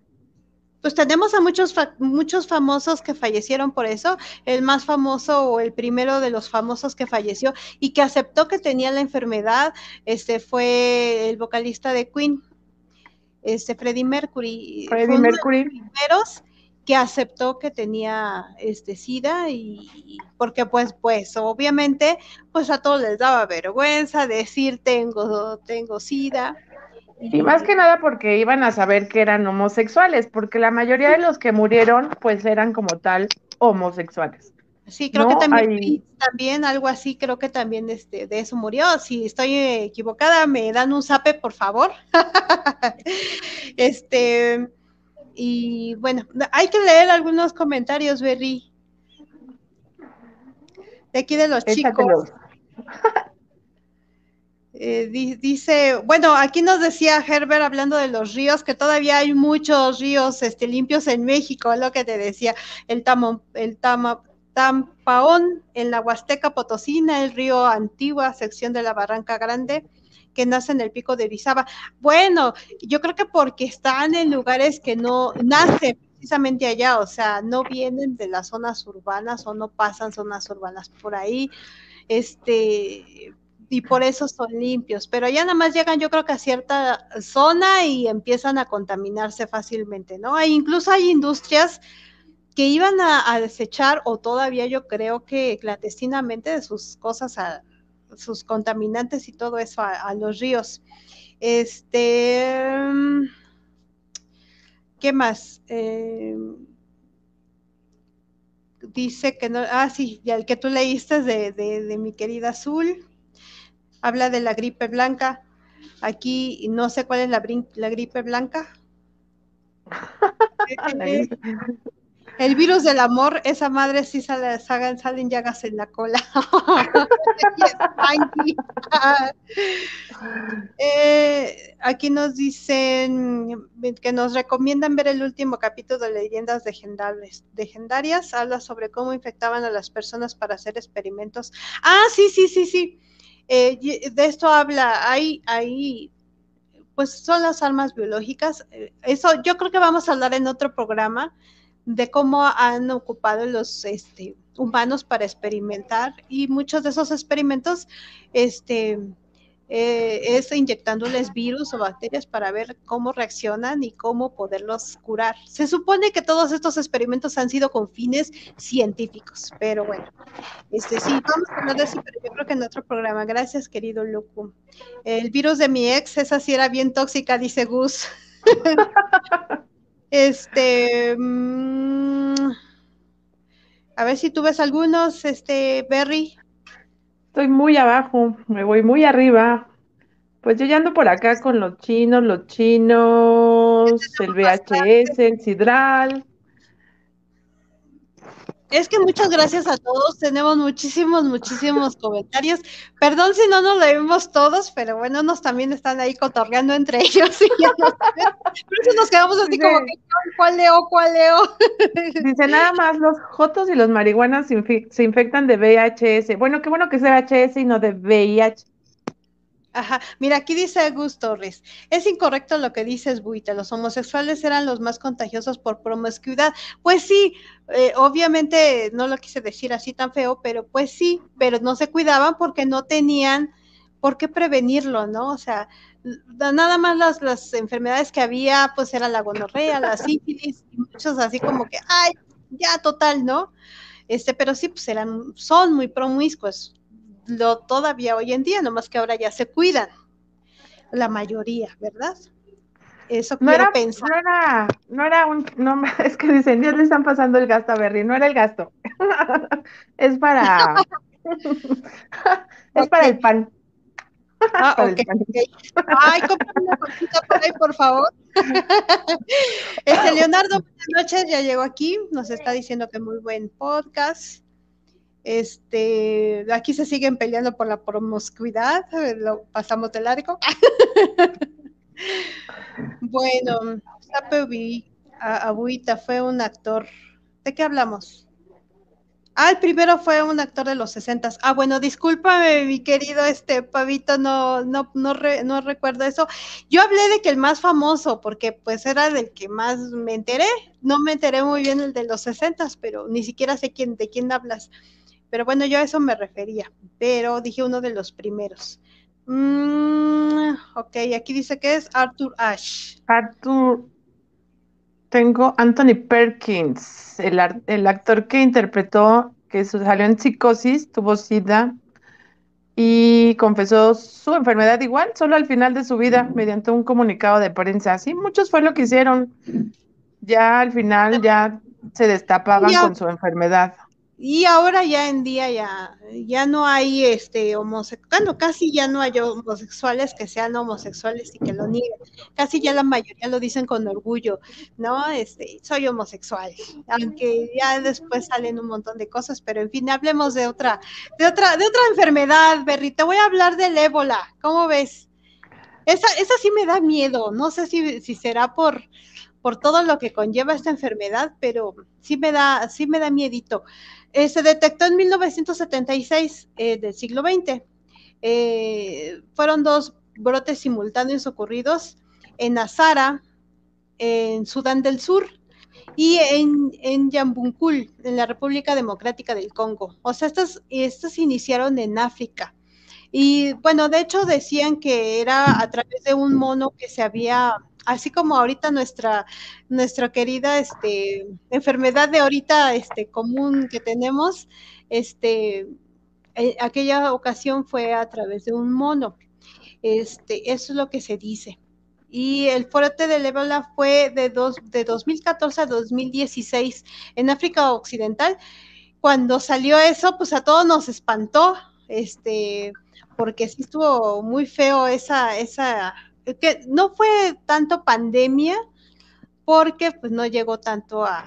pues tenemos a muchos, muchos famosos que fallecieron por eso. El más famoso o el primero de los famosos que falleció y que aceptó que tenía la enfermedad, este fue el vocalista de Queen, este Freddie Mercury. Freddie Mercury. Uno de los primeros que aceptó que tenía este SIDA y porque pues pues obviamente pues a todos les daba vergüenza decir tengo tengo SIDA y más que nada porque iban a saber que eran homosexuales, porque la mayoría de los que murieron, pues eran como tal homosexuales. Sí, creo que también, también algo así, creo que también este, de eso murió. Si estoy equivocada, me dan un zape, por favor. este, y bueno, hay que leer algunos comentarios, Berry. De aquí de los chicos. Eh, dice, bueno, aquí nos decía Herbert hablando de los ríos, que todavía hay muchos ríos este, limpios en México, lo que te decía, el, tamo, el Tampaón en la Huasteca Potosina, el río Antigua, sección de la Barranca Grande, que nace en el pico de Orizaba. Bueno, yo creo que porque están en lugares que no nacen precisamente allá, o sea, no vienen de las zonas urbanas o no pasan zonas urbanas por ahí. Este, y por eso son limpios, pero ya nada más llegan yo creo que a cierta zona y empiezan a contaminarse fácilmente, ¿no? Hay, incluso hay industrias que iban a, desechar o todavía yo creo que clandestinamente de sus cosas, a, sus contaminantes y todo eso a, los ríos. Este, ¿qué más? Eh, dice que no, ah, sí, ya el que tú leíste de, de mi querida Azul habla de la gripe blanca. Aquí no sé cuál es la, la gripe blanca. El virus del amor, esa madre sí sale, salen, salen llagas en la cola. eh, aquí nos dicen que nos recomiendan ver el último capítulo de Leyendas Legendarias. Habla sobre cómo infectaban a las personas para hacer experimentos. Ah, sí, sí, sí, sí. Eh, de esto habla, hay, hay, pues son las armas biológicas. Eh, eso yo creo que vamos a hablar en otro programa de cómo han ocupado los este, humanos para experimentar y muchos de esos experimentos este, eh, es inyectándoles virus o bacterias para ver cómo reaccionan y cómo poderlos curar. Se supone que todos estos experimentos han sido con fines científicos, pero bueno, este sí, vamos a hablar de eso, pero yo creo que en otro programa. Gracias, querido Luku. El virus de mi ex, esa sí era bien tóxica, dice Gus. este, mm, a ver si tú ves algunos, este, Berry. Estoy muy abajo, me voy muy arriba. Pues yo ya ando por acá con los chinos, los chinos, el VHS, el Sidral. Es que muchas gracias a todos, tenemos muchísimos, muchísimos comentarios. Perdón si no nos leemos todos, pero bueno, nos también están ahí cotorreando entre ellos. Y Por eso nos quedamos así como que, ¿cuál leo? ¿Cuál leo? Dice, nada más los jotos y los marihuanas se, infectan de VHS. Bueno, qué bueno que sea VHS y no de VIH. Ajá, mira, aquí dice Gus Torres, es incorrecto lo que dices, Buita, los homosexuales eran los más contagiosos por promiscuidad. Pues sí, eh, obviamente no lo quise decir así tan feo, pero pues sí, pero no se cuidaban porque no tenían por qué prevenirlo, ¿no? O sea, nada más las, las enfermedades que había, pues era la gonorrea, la sífilis, y muchos así como que, ay, ya total, ¿no? Este, pero sí, pues eran, son muy promiscuos lo todavía hoy en día, nomás que ahora ya se cuidan, la mayoría, ¿verdad? Eso no era, pensar. No era, no era un, no, es que dicen, Dios le están pasando el gasto a Berry, no era el gasto, es para, es para el pan. Ah, okay, Ay, cómprame una cosita por ahí, por favor. Este Leonardo, buenas noches, ya llegó aquí, nos está diciendo que muy buen podcast. Este, aquí se siguen peleando por la promiscuidad, lo pasamos de largo. bueno, Sapevi Abuita fue un actor. ¿De qué hablamos? Ah, el primero fue un actor de los 60. Ah, bueno, discúlpame, mi querido este Pavito, no, no, no, no recuerdo eso. Yo hablé de que el más famoso, porque pues era del que más me enteré. No me enteré muy bien el de los 60, pero ni siquiera sé quién, de quién hablas. Pero bueno, yo a eso me refería, pero dije uno de los primeros. Mm, ok, aquí dice que es Arthur Ashe. Arthur, tengo Anthony Perkins, el, el actor que interpretó, que salió en psicosis, tuvo sida y confesó su enfermedad igual, solo al final de su vida, mediante un comunicado de prensa. Sí, muchos fue lo que hicieron. Ya al final ya se destapaban con su enfermedad. Y ahora ya en día ya, ya no hay este homosexuales, casi ya no hay homosexuales que sean homosexuales y que lo nieguen. Casi ya la mayoría lo dicen con orgullo, ¿no? Este, soy homosexual, aunque ya después salen un montón de cosas, pero en fin, hablemos de otra, de otra, de otra enfermedad, Berry. Te voy a hablar del ébola, ¿cómo ves? Esa, esa sí me da miedo, no sé si, si será por, por todo lo que conlleva esta enfermedad, pero sí me da, sí me da miedito. Eh, se detectó en 1976 eh, del siglo XX. Eh, fueron dos brotes simultáneos ocurridos en Azara, en Sudán del Sur, y en, en Yambunkul, en la República Democrática del Congo. O sea, estos, estos iniciaron en África. Y bueno, de hecho decían que era a través de un mono que se había así como ahorita nuestra, nuestra querida este, enfermedad de ahorita este, común que tenemos, este, eh, aquella ocasión fue a través de un mono. Este, eso es lo que se dice. Y el fuerte del ébola fue de 2014 a 2016 en África Occidental. Cuando salió eso, pues a todos nos espantó, este, porque sí estuvo muy feo esa, esa, que no fue tanto pandemia, porque pues no llegó tanto a,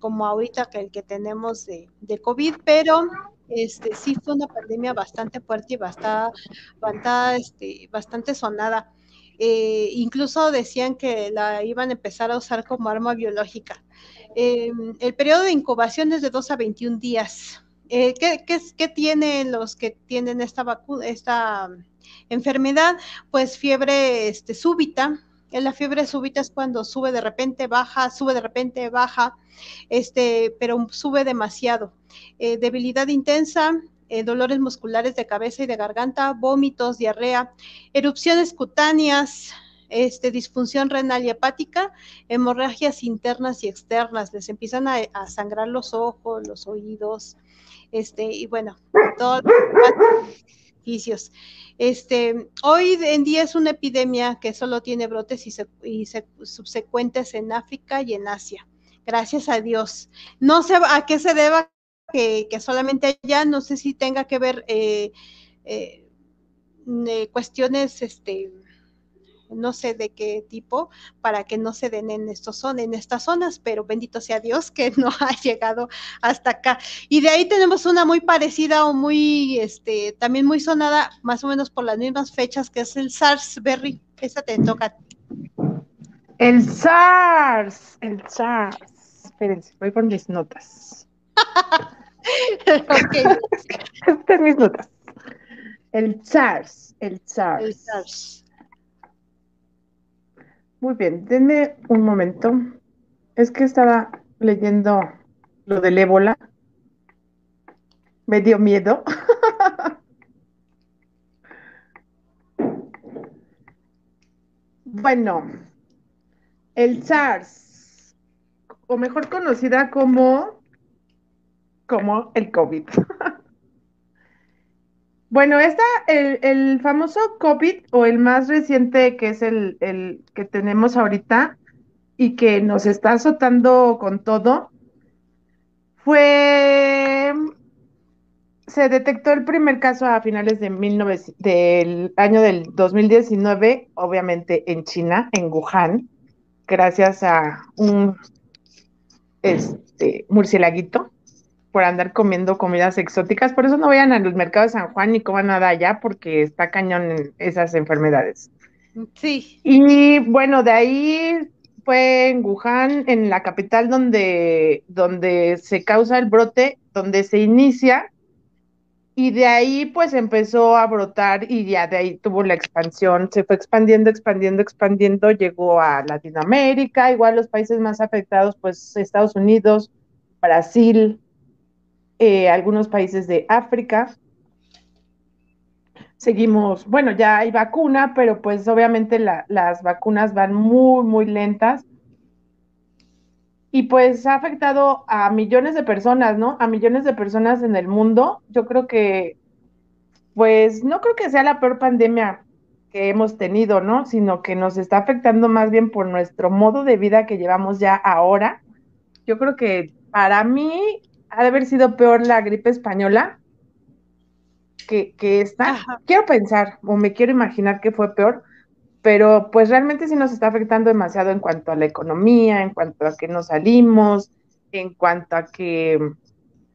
como ahorita que el que tenemos de, COVID, pero este sí fue una pandemia bastante fuerte y bastante, bastante, este, bastante sonada. Eh, incluso decían que la iban a empezar a usar como arma biológica. Eh, el periodo de incubación es de 2 a 21 días. Eh, ¿qué, qué, qué, tienen los que tienen esta vacuna, esta enfermedad, pues fiebre este, súbita. La fiebre súbita es cuando sube de repente, baja, sube de repente, baja, este, pero sube demasiado. Eh, debilidad intensa, eh, dolores musculares de cabeza y de garganta, vómitos, diarrea, erupciones cutáneas, este, disfunción renal y hepática, hemorragias internas y externas, les empiezan a, a sangrar los ojos, los oídos, este, y bueno, todos los Este, hoy en día es una epidemia que solo tiene brotes y, subsecuentes en África y en Asia. Gracias a Dios. No sé a qué se deba que, solamente allá, no sé si tenga que ver eh, eh, cuestiones este, no sé de qué tipo, para que no se den en, estos son, en estas zonas, pero bendito sea Dios que no ha llegado hasta acá. Y de ahí tenemos una muy parecida o muy, este, también muy sonada, más o menos por las mismas fechas, que es el SARS, Berry. Esa te toca. El SARS, el SARS. Espérense, voy por mis notas. ok. Estas mis notas. El SARS, el SARS. El SARS. Muy bien, denme un momento. Es que estaba leyendo lo del ébola. Me dio miedo. bueno, el SARS, o mejor conocida como, como el COVID. Bueno, está el, famoso COVID o el más reciente que es el, que tenemos ahorita y que nos está azotando con todo, fue, se detectó el primer caso a finales de del año del 2019, obviamente en China, en Wuhan, gracias a un este, murcielaguito por andar comiendo comidas exóticas. Por eso no vayan a los mercados de San Juan ni coman nada allá, porque está cañón en esas enfermedades. Sí. Y bueno, de ahí fue en Wuhan, en la capital donde, donde se causa el brote, donde se inicia, y de ahí pues empezó a brotar y ya de ahí tuvo la expansión, se fue expandiendo, expandiendo, expandiendo, llegó a Latinoamérica, igual los países más afectados pues Estados Unidos, Brasil, eh, algunos países de África. Seguimos, bueno, ya hay vacuna, pero pues obviamente las vacunas van muy, muy lentas. Y pues ha afectado a millones de personas, ¿no? A millones de personas en el mundo. Yo creo que, pues no creo que sea la peor pandemia que hemos tenido, ¿no? Sino que nos está afectando más bien por nuestro modo de vida que llevamos ya ahora. Yo creo que para mí ha de haber sido peor la gripe española que, que esta. Quiero pensar, o me quiero imaginar que fue peor, pero pues realmente sí nos está afectando demasiado en cuanto a la economía, en cuanto a que no salimos, en cuanto a que,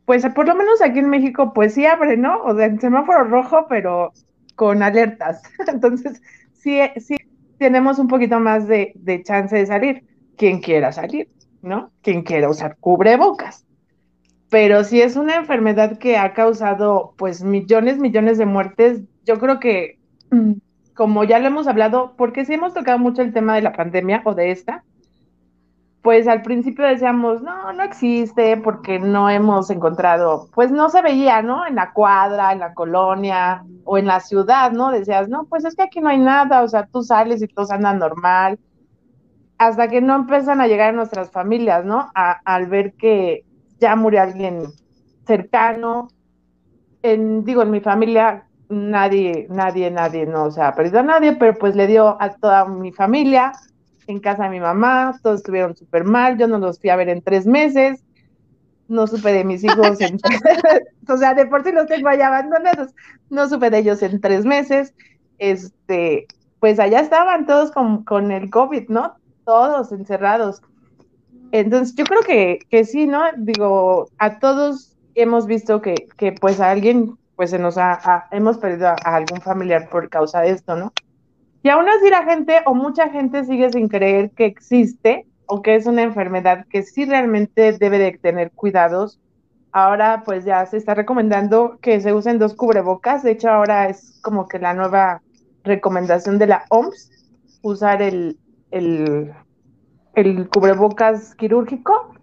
pues por lo menos aquí en México, pues sí abre, ¿no? O sea, en semáforo rojo, pero con alertas. Entonces, sí, sí tenemos un poquito más de, de chance de salir, quien quiera salir, ¿no? Quien quiera usar cubrebocas. Pero si es una enfermedad que ha causado, pues, millones, millones de muertes, yo creo que mm, como ya lo hemos hablado, porque sí hemos tocado mucho el tema de la pandemia o de esta, pues al principio decíamos, no, no existe porque no hemos encontrado, pues no se veía, ¿no? En la cuadra, en la colonia o en la ciudad, ¿no? Decías, no, pues es que aquí no hay nada, o sea, tú sales y todos andan normal, hasta que no empiezan a llegar a nuestras familias, ¿no? al ver que ya murió alguien cercano. En, digo, en mi familia nadie, nadie, nadie, no se ha perdido a nadie, pero pues le dio a toda mi familia, en casa de mi mamá, todos estuvieron súper mal, yo no los fui a ver en tres meses, no supe de mis hijos, en, o sea, de por sí los tengo allá abandonados, no supe de ellos en tres meses, este, pues allá estaban todos con, con el COVID, ¿no? Todos encerrados. Entonces, yo creo que, que sí, ¿no? Digo, a todos hemos visto que, que pues a alguien pues se nos ha, hemos perdido a, algún familiar por causa de esto, ¿no? Y aún así la gente o mucha gente sigue sin creer que existe o que es una enfermedad que sí realmente debe de tener cuidados. Ahora pues ya se está recomendando que se usen dos cubrebocas. De hecho ahora es como que la nueva recomendación de la OMS, usar el, el, el cubrebocas quirúrgico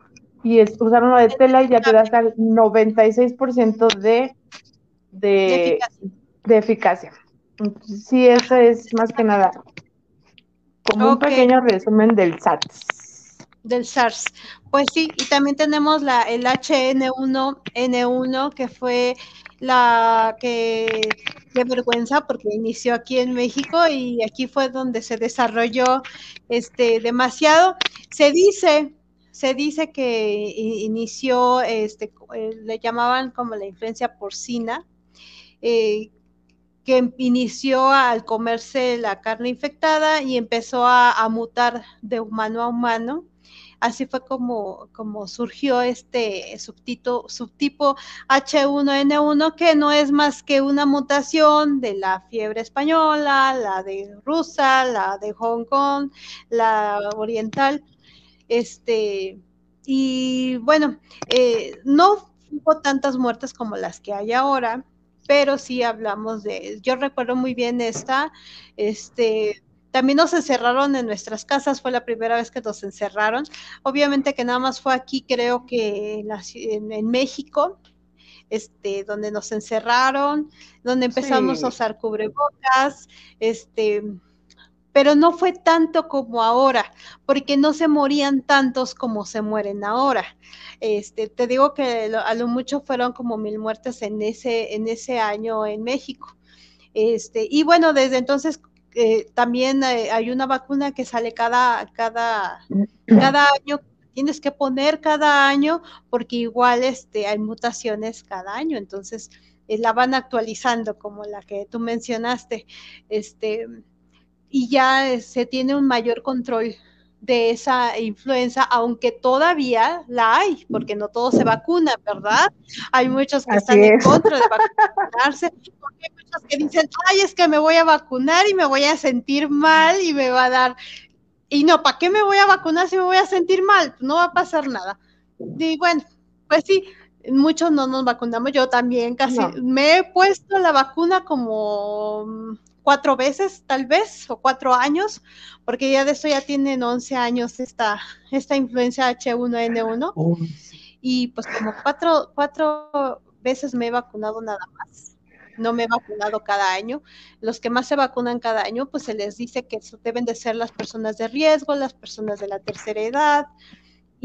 y es usar uno de tela y ya te da hasta el 96% de de, eficacia. Sí, eso es más que nada como un pequeño resumen del SARS. Del SARS. Pues sí, y también tenemos la, el HN1N1, que fue la que, qué vergüenza, porque inició aquí en México y aquí fue donde se desarrolló este demasiado. Se dice, se dice que inició, este, eh, le llamaban como la influencia porcina, eh, que inició al comerse la carne infectada y empezó a, mutar de humano a humano. Así fue como, como surgió este subtito, subtipo H1N1, que no es más que una mutación de la fiebre española, la de rusa, la de Hong Kong, la oriental. Este, y bueno, eh, no hubo tantas muertes como las que hay ahora, pero sí hablamos de, yo recuerdo muy bien esta, este, también nos encerraron en nuestras casas, fue la primera vez que nos encerraron. Obviamente que nada más fue aquí, creo que en, en, México, este, donde nos encerraron, donde empezamos a usar cubrebocas, este, pero no fue tanto como ahora, porque no se morían tantos como se mueren ahora. Este, te digo que a lo mucho fueron como mil muertes en ese, en ese año en México. Este, y bueno, desde entonces eh, también eh, hay una vacuna que sale cada, cada, cada año tienes que poner cada año porque igual este, hay mutaciones cada año, entonces eh, la van actualizando como la que tú mencionaste. Este, y ya se tiene un mayor control de esa influenza, aunque todavía la hay, porque no todos se vacunan, ¿verdad? Hay muchos que están en contra de vacunarse, porque hay muchos que dicen, ay, es que me voy a vacunar y me voy a sentir mal y me va a dar, y no, ¿para qué me voy a vacunar si me voy a sentir mal? No va a pasar nada. Y bueno, pues sí, muchos no nos vacunamos, yo también casi me he puesto la vacuna como cuatro veces, tal vez, o cuatro años, porque ya de eso ya tienen 11 años esta, esta influencia H1N1. Y pues como cuatro, cuatro veces me he vacunado nada más. No me he vacunado cada año. Los que más se vacunan cada año, pues se les dice que deben de ser las personas de riesgo, las personas de la tercera edad,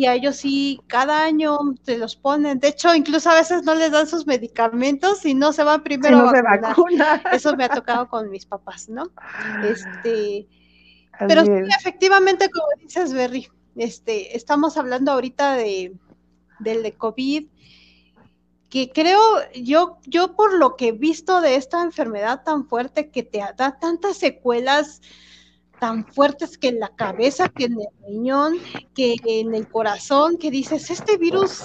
y a ellos sí, cada año se los ponen. De hecho, incluso a veces no les dan sus medicamentos y no se van primero a vacunar. Eso me ha tocado con mis papás, ¿no? Este, pero sí, efectivamente, como dices, Berry, este, estamos hablando ahorita de, del de COVID que creo, yo, yo por lo que he visto de esta enfermedad tan fuerte que te da tantas secuelas tan fuertes que en la cabeza, que en el riñón, que en el corazón, que dices, este virus,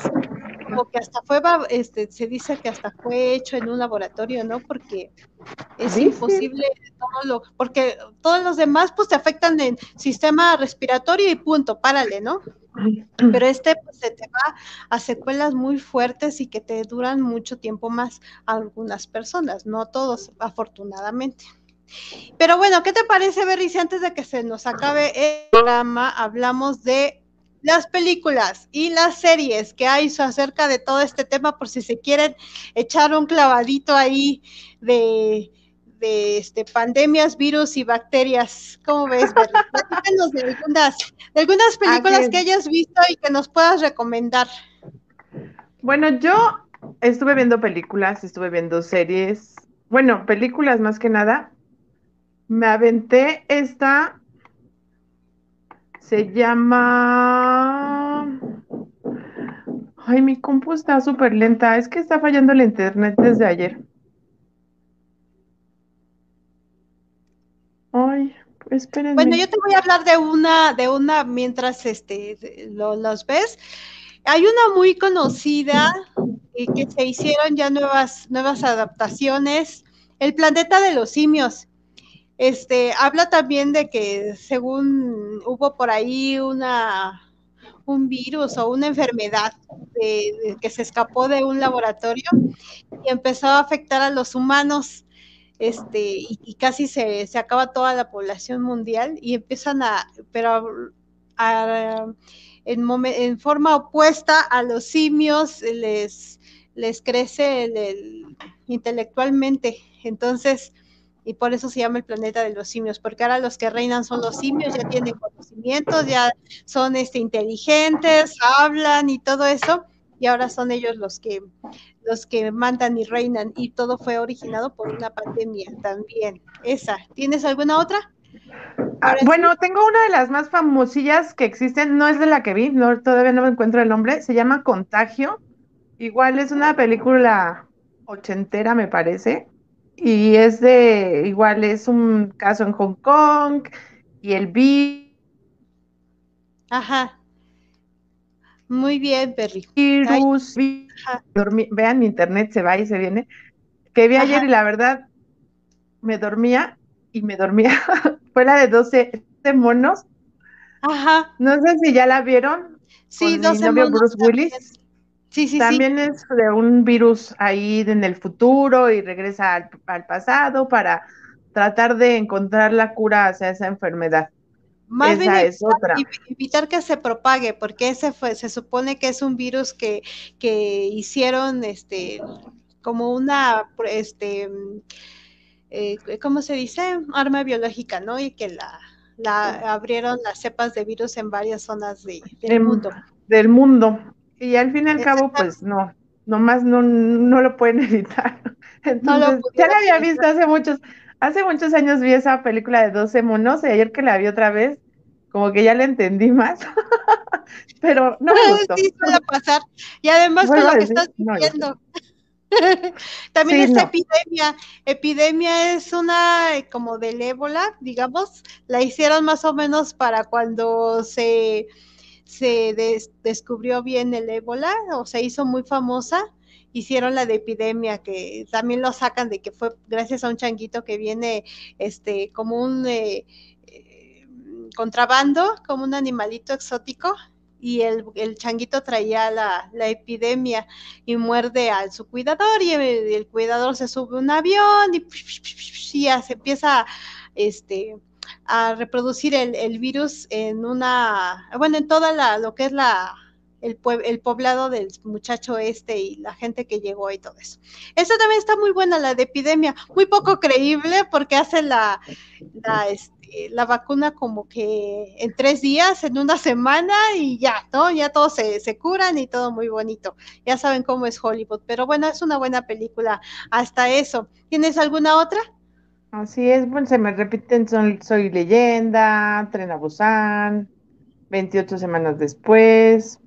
o que hasta fue, este, se dice que hasta fue hecho en un laboratorio, ¿no? Porque es imposible todo lo, porque todos los demás pues te afectan en sistema respiratorio y punto, párale, ¿no? Pero este pues, se te va a secuelas muy fuertes y que te duran mucho tiempo más a algunas personas, no todos, afortunadamente. Pero bueno, ¿qué te parece, Berry, si antes de que se nos acabe el programa hablamos de las películas y las series que hay acerca de todo este tema por si se quieren echar un clavadito ahí de, de este, pandemias, virus y bacterias. ¿Cómo ves, Berry? de algunas, de algunas películas que hayas visto y que nos puedas recomendar. Bueno, yo estuve viendo películas, estuve viendo series, bueno, películas más que nada. Me aventé esta, se llama... Ay, mi compu está súper lenta, es que está fallando el internet desde ayer. Ay, espérenme. Bueno, yo te voy a hablar de una, de una mientras este lo, los ves. Hay una muy conocida y que se hicieron ya nuevas, nuevas adaptaciones. El planeta de los simios. Este habla también de que según hubo por ahí una un virus o una enfermedad que se escapó de un laboratorio y empezó a afectar a los humanos este, y, casi se, acaba toda la población mundial y empiezan a, pero en, forma opuesta a los simios les, les crece intelectualmente. Entonces, y por eso se llama el planeta de los simios, porque ahora los que reinan son los simios, ya tienen conocimientos, ya son este, inteligentes, hablan y todo eso, y ahora son ellos los que los que mandan y reinan y todo fue originado por una pandemia también. Esa, ¿tienes alguna otra? Ah, bueno, tengo una de las más famosillas que existen, no es de la que vi, no, todavía no me encuentro el nombre, se llama Contagio. Igual es una película ochentera, me parece, y es de, igual es un caso en Hong Kong y el virus. Ajá. Muy bien, Perry. Virus, vean, mi internet se va y se viene. Que vi ayer y la verdad me dormía y me dormía. Fue la de 12, monos. Ajá. No sé si ya la vieron. Sí, 12 monos. Bruce Willis. Sí, sí, también es de un virus ahí en el futuro y regresa al, al pasado para tratar de encontrar la cura hacia esa enfermedad. Más bien es otra. evitar que se propague, porque ese fue, se supone que es un virus que, que hicieron este como una este eh, ¿cómo se dice? arma biológica, ¿no? Y que la, la abrieron las cepas de virus en varias zonas de, del mundo. Del mundo. Y al fin y al cabo, pues no, nomás no, no lo pueden evitar. Entonces, ya la había visto hace muchos, Hace muchos años vi esa película de 12 monos y ayer que la vi otra vez, como que ya la entendí más. Pero no me gustó. Sí, suele pasar. Y además con lo que estás diciendo. También esta epidemia, epidemia es una como del ébola, digamos, la hicieron más o menos para cuando se, se descubrió bien el ébola o se hizo muy famosa, hicieron la de epidemia, que también lo sacan de que fue gracias a un changuito que viene este como un eh, eh, contrabando, como un animalito exótico, y el, changuito traía la, epidemia y muerde a su cuidador y el, cuidador se sube a un avión y, ya se empieza este, a reproducir el, el, virus en una, bueno, en toda la, lo que es la, el, el, poblado del muchacho este y la gente que llegó y todo eso. Esta también está muy buena, la de epidemia, muy poco creíble porque hace la, la, este, la vacuna como que en tres días, en una semana y ya, ¿no? Ya todos se, se curan y todo muy bonito. Ya saben cómo es Hollywood, pero bueno, es una buena película hasta eso. ¿Tienes alguna otra? Así es, bueno, se me repiten Soy, soy Leyenda, Tren a Busan, 28 semanas después,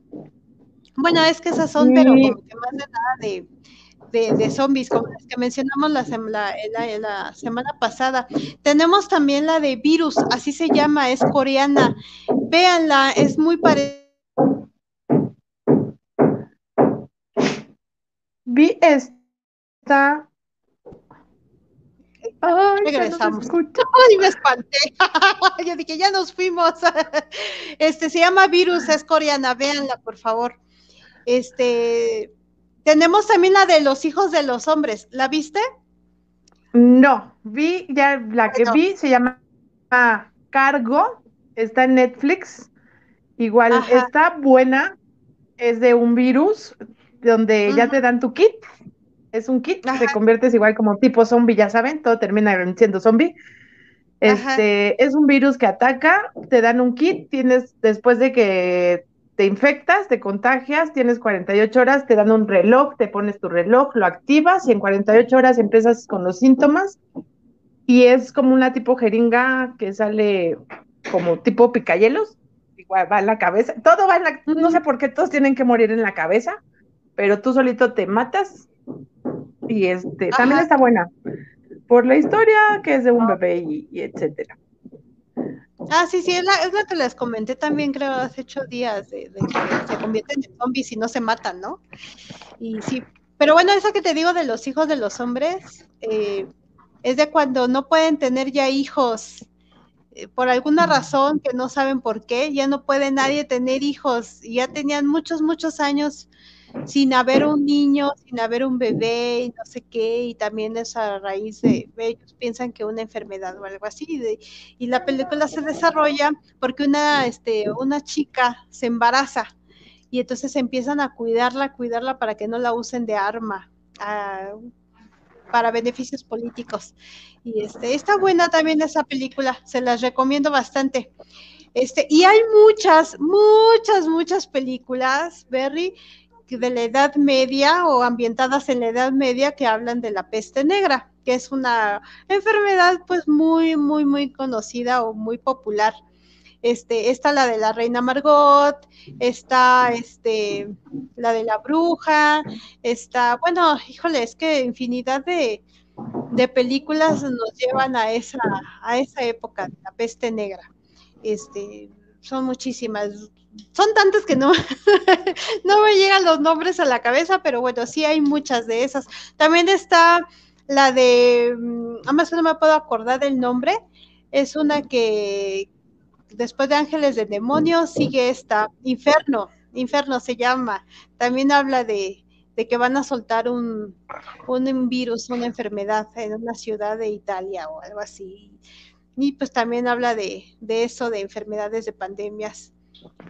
Bueno, es que esas son, pero como que más de nada de, de, de, zombies, como las que mencionamos la, la, la, semana pasada. Tenemos también la de Virus, así se llama, es coreana. Véanla, es muy parecida. Vi esta. Ay, regresamos. Ay, me espanté. Yo dije, ya nos fuimos. Este se llama Virus, es coreana, véanla, por favor. Este, tenemos también la de los hijos de los hombres. ¿La viste? No, vi ya la que vi se llama Cargo, está en Netflix. Igual está buena, es de un virus donde ya te dan tu kit. Es un kit, te conviertes igual como tipo zombie, ya saben, todo termina siendo zombie. Este, es un virus que ataca, te dan un kit, tienes después de que te infectas, te contagias, tienes 48 horas, te dan un reloj, te pones tu reloj, lo activas y en 48 horas empiezas con los síntomas. Y es como una tipo jeringa que sale como tipo picayelos, igual va en la cabeza, todo va en la, no sé por qué todos tienen que morir en la cabeza, pero tú solito te matas y este, también está buena por la historia que es de un bebé y, y etcétera. Ah, sí, sí, es la, es la que les comenté también, creo, hace ocho días, de, que se convierten en zombies y no se matan, ¿no? Y sí, pero bueno, eso que te digo de los hijos de los hombres, eh, es de cuando no pueden tener ya hijos eh, por alguna razón que no saben por qué, ya no puede nadie tener hijos, y ya tenían muchos, muchos años sin haber un niño, sin haber un bebé y no sé qué, y también es a raíz de, ellos piensan que una enfermedad o algo así, y la película se desarrolla porque una, este, una chica se embaraza y entonces empiezan a cuidarla, cuidarla para que no la usen de arma. para beneficios políticos. Y este, está buena también esa película, se las recomiendo bastante. Este, y hay muchas, muchas, muchas películas, Berry, de la Edad Media o ambientadas en la Edad Media que hablan de la peste negra, que es una enfermedad pues muy, muy, muy conocida o muy popular. Este, está la de la reina Margot, está este, la de la bruja, está, bueno, híjole, es que infinidad de, de películas nos llevan a esa, a esa época de la peste negra. Este, son muchísimas son tantas que no, no me llegan los nombres a la cabeza, pero bueno, sí hay muchas de esas. También está la de, mm, además no me puedo acordar del nombre, es una que después de Ángeles de Demonios sigue esta, Inferno, Inferno se llama, también habla de, de que van a soltar un, un virus, una enfermedad en una ciudad de Italia o algo así. Y pues también habla de, de eso, de enfermedades, de pandemias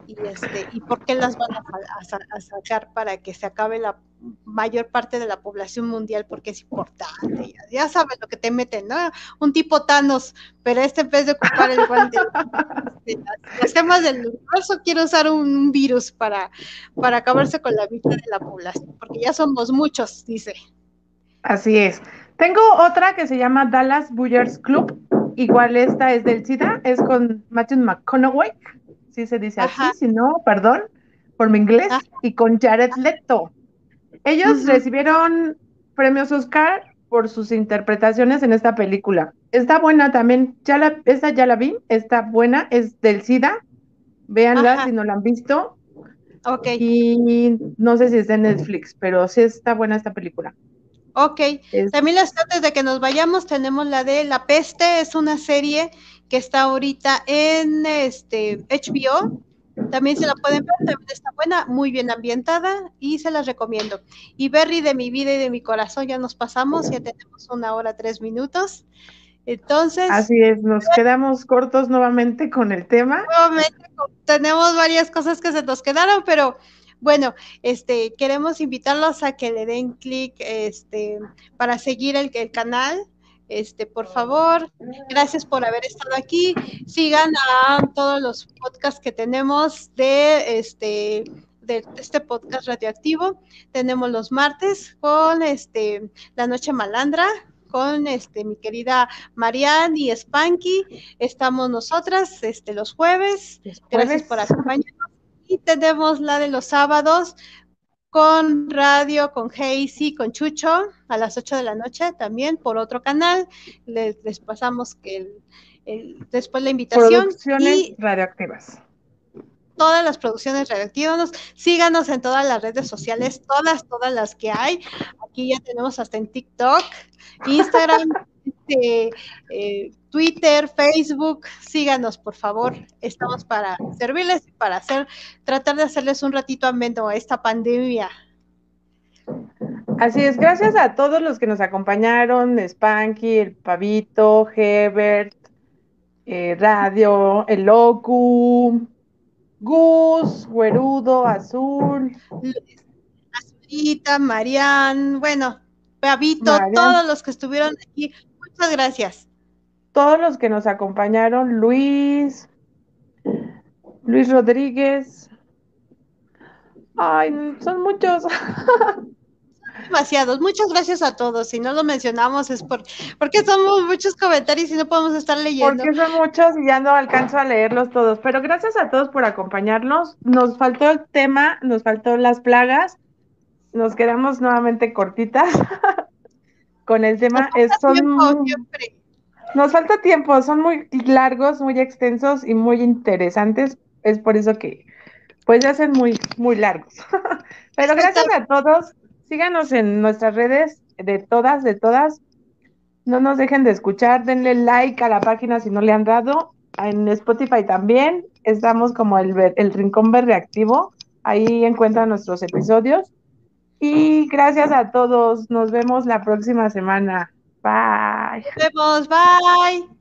y este y por qué las van a, sacar para que se acabe la mayor parte de la población mundial porque es importante ya, sabes lo que te meten no un tipo Thanos pero este en vez de ocupar el guante de las gemas del universo quiere usar un, virus para para acabarse con la mitad de la población porque ya somos muchos dice. Así es. Tengo otra que se llama Dallas Buyers Club igual esta es del SIDA es con Matthew McConaughey sí se dice así, si no, perdón por mi inglés, y con Jared Leto. Ellos recibieron premios Oscar por sus interpretaciones en esta película. Está buena también, ya la, esta ya la vi, está buena, es del SIDA, véanla si no la han visto. Ok. Y no sé si es de Netflix, pero sí está buena esta película. Ok, también las antes de que nos vayamos tenemos la de La Peste, es una serie que está ahorita en este HBO. También se la pueden ver, también está buena, muy bien ambientada y se las recomiendo. Y Berry de mi vida y de mi corazón, ya nos pasamos, ya tenemos una hora, tres minutos. Entonces. Así es, nos quedamos cortos nuevamente con el tema. Nuevamente tenemos varias cosas que se nos quedaron, pero bueno, este, queremos invitarlos a que le den clic este, para seguir el, el canal este, por favor, gracias por haber estado aquí. Sigan a todos los podcasts que tenemos de este de este podcast radioactivo. Tenemos los martes con este La Noche Malandra, con este mi querida Marianne y Spanky. Estamos nosotras este los jueves. Gracias por acompañarnos. Y tenemos la de los sábados con radio, con Hazy, con Chucho, a las 8 de la noche también por otro canal. Les, pasamos que después la invitación. Producciones radioactivas. Todas las producciones radioactivas. Síganos en todas las redes sociales, todas, todas las que hay. Aquí ya tenemos hasta en TikTok, Instagram, este, eh, Twitter, Facebook, síganos por favor. Estamos para servirles y para hacer, tratar de hacerles un ratito ameno a esta pandemia. Así es, gracias a todos los que nos acompañaron, Spanky, el Pavito, Hebert, eh, Radio, el Locu, Gus, Güerudo, Azul. Azulita, Marian, bueno, Pavito, todos los que estuvieron aquí, muchas gracias todos los que nos acompañaron, Luis, Luis Rodríguez. Ay, son muchos. Demasiados. Muchas gracias a todos. Si no lo mencionamos es por, porque somos muchos comentarios y no podemos estar leyendo. Porque son muchos y ya no alcanzo a leerlos todos. Pero gracias a todos por acompañarnos. Nos faltó el tema, nos faltó las plagas. Nos quedamos nuevamente cortitas con el tema. Es, son... siempre. Nos falta tiempo, son muy largos, muy extensos y muy interesantes. Es por eso que pues ya son muy, muy largos. Pero gracias a todos. Síganos en nuestras redes de todas, de todas. No nos dejen de escuchar. Denle like a la página si no le han dado. En Spotify también. Estamos como el, el Rincón Verde Activo. Ahí encuentran nuestros episodios. Y gracias a todos. Nos vemos la próxima semana. Bye. Nos vemos. Bye.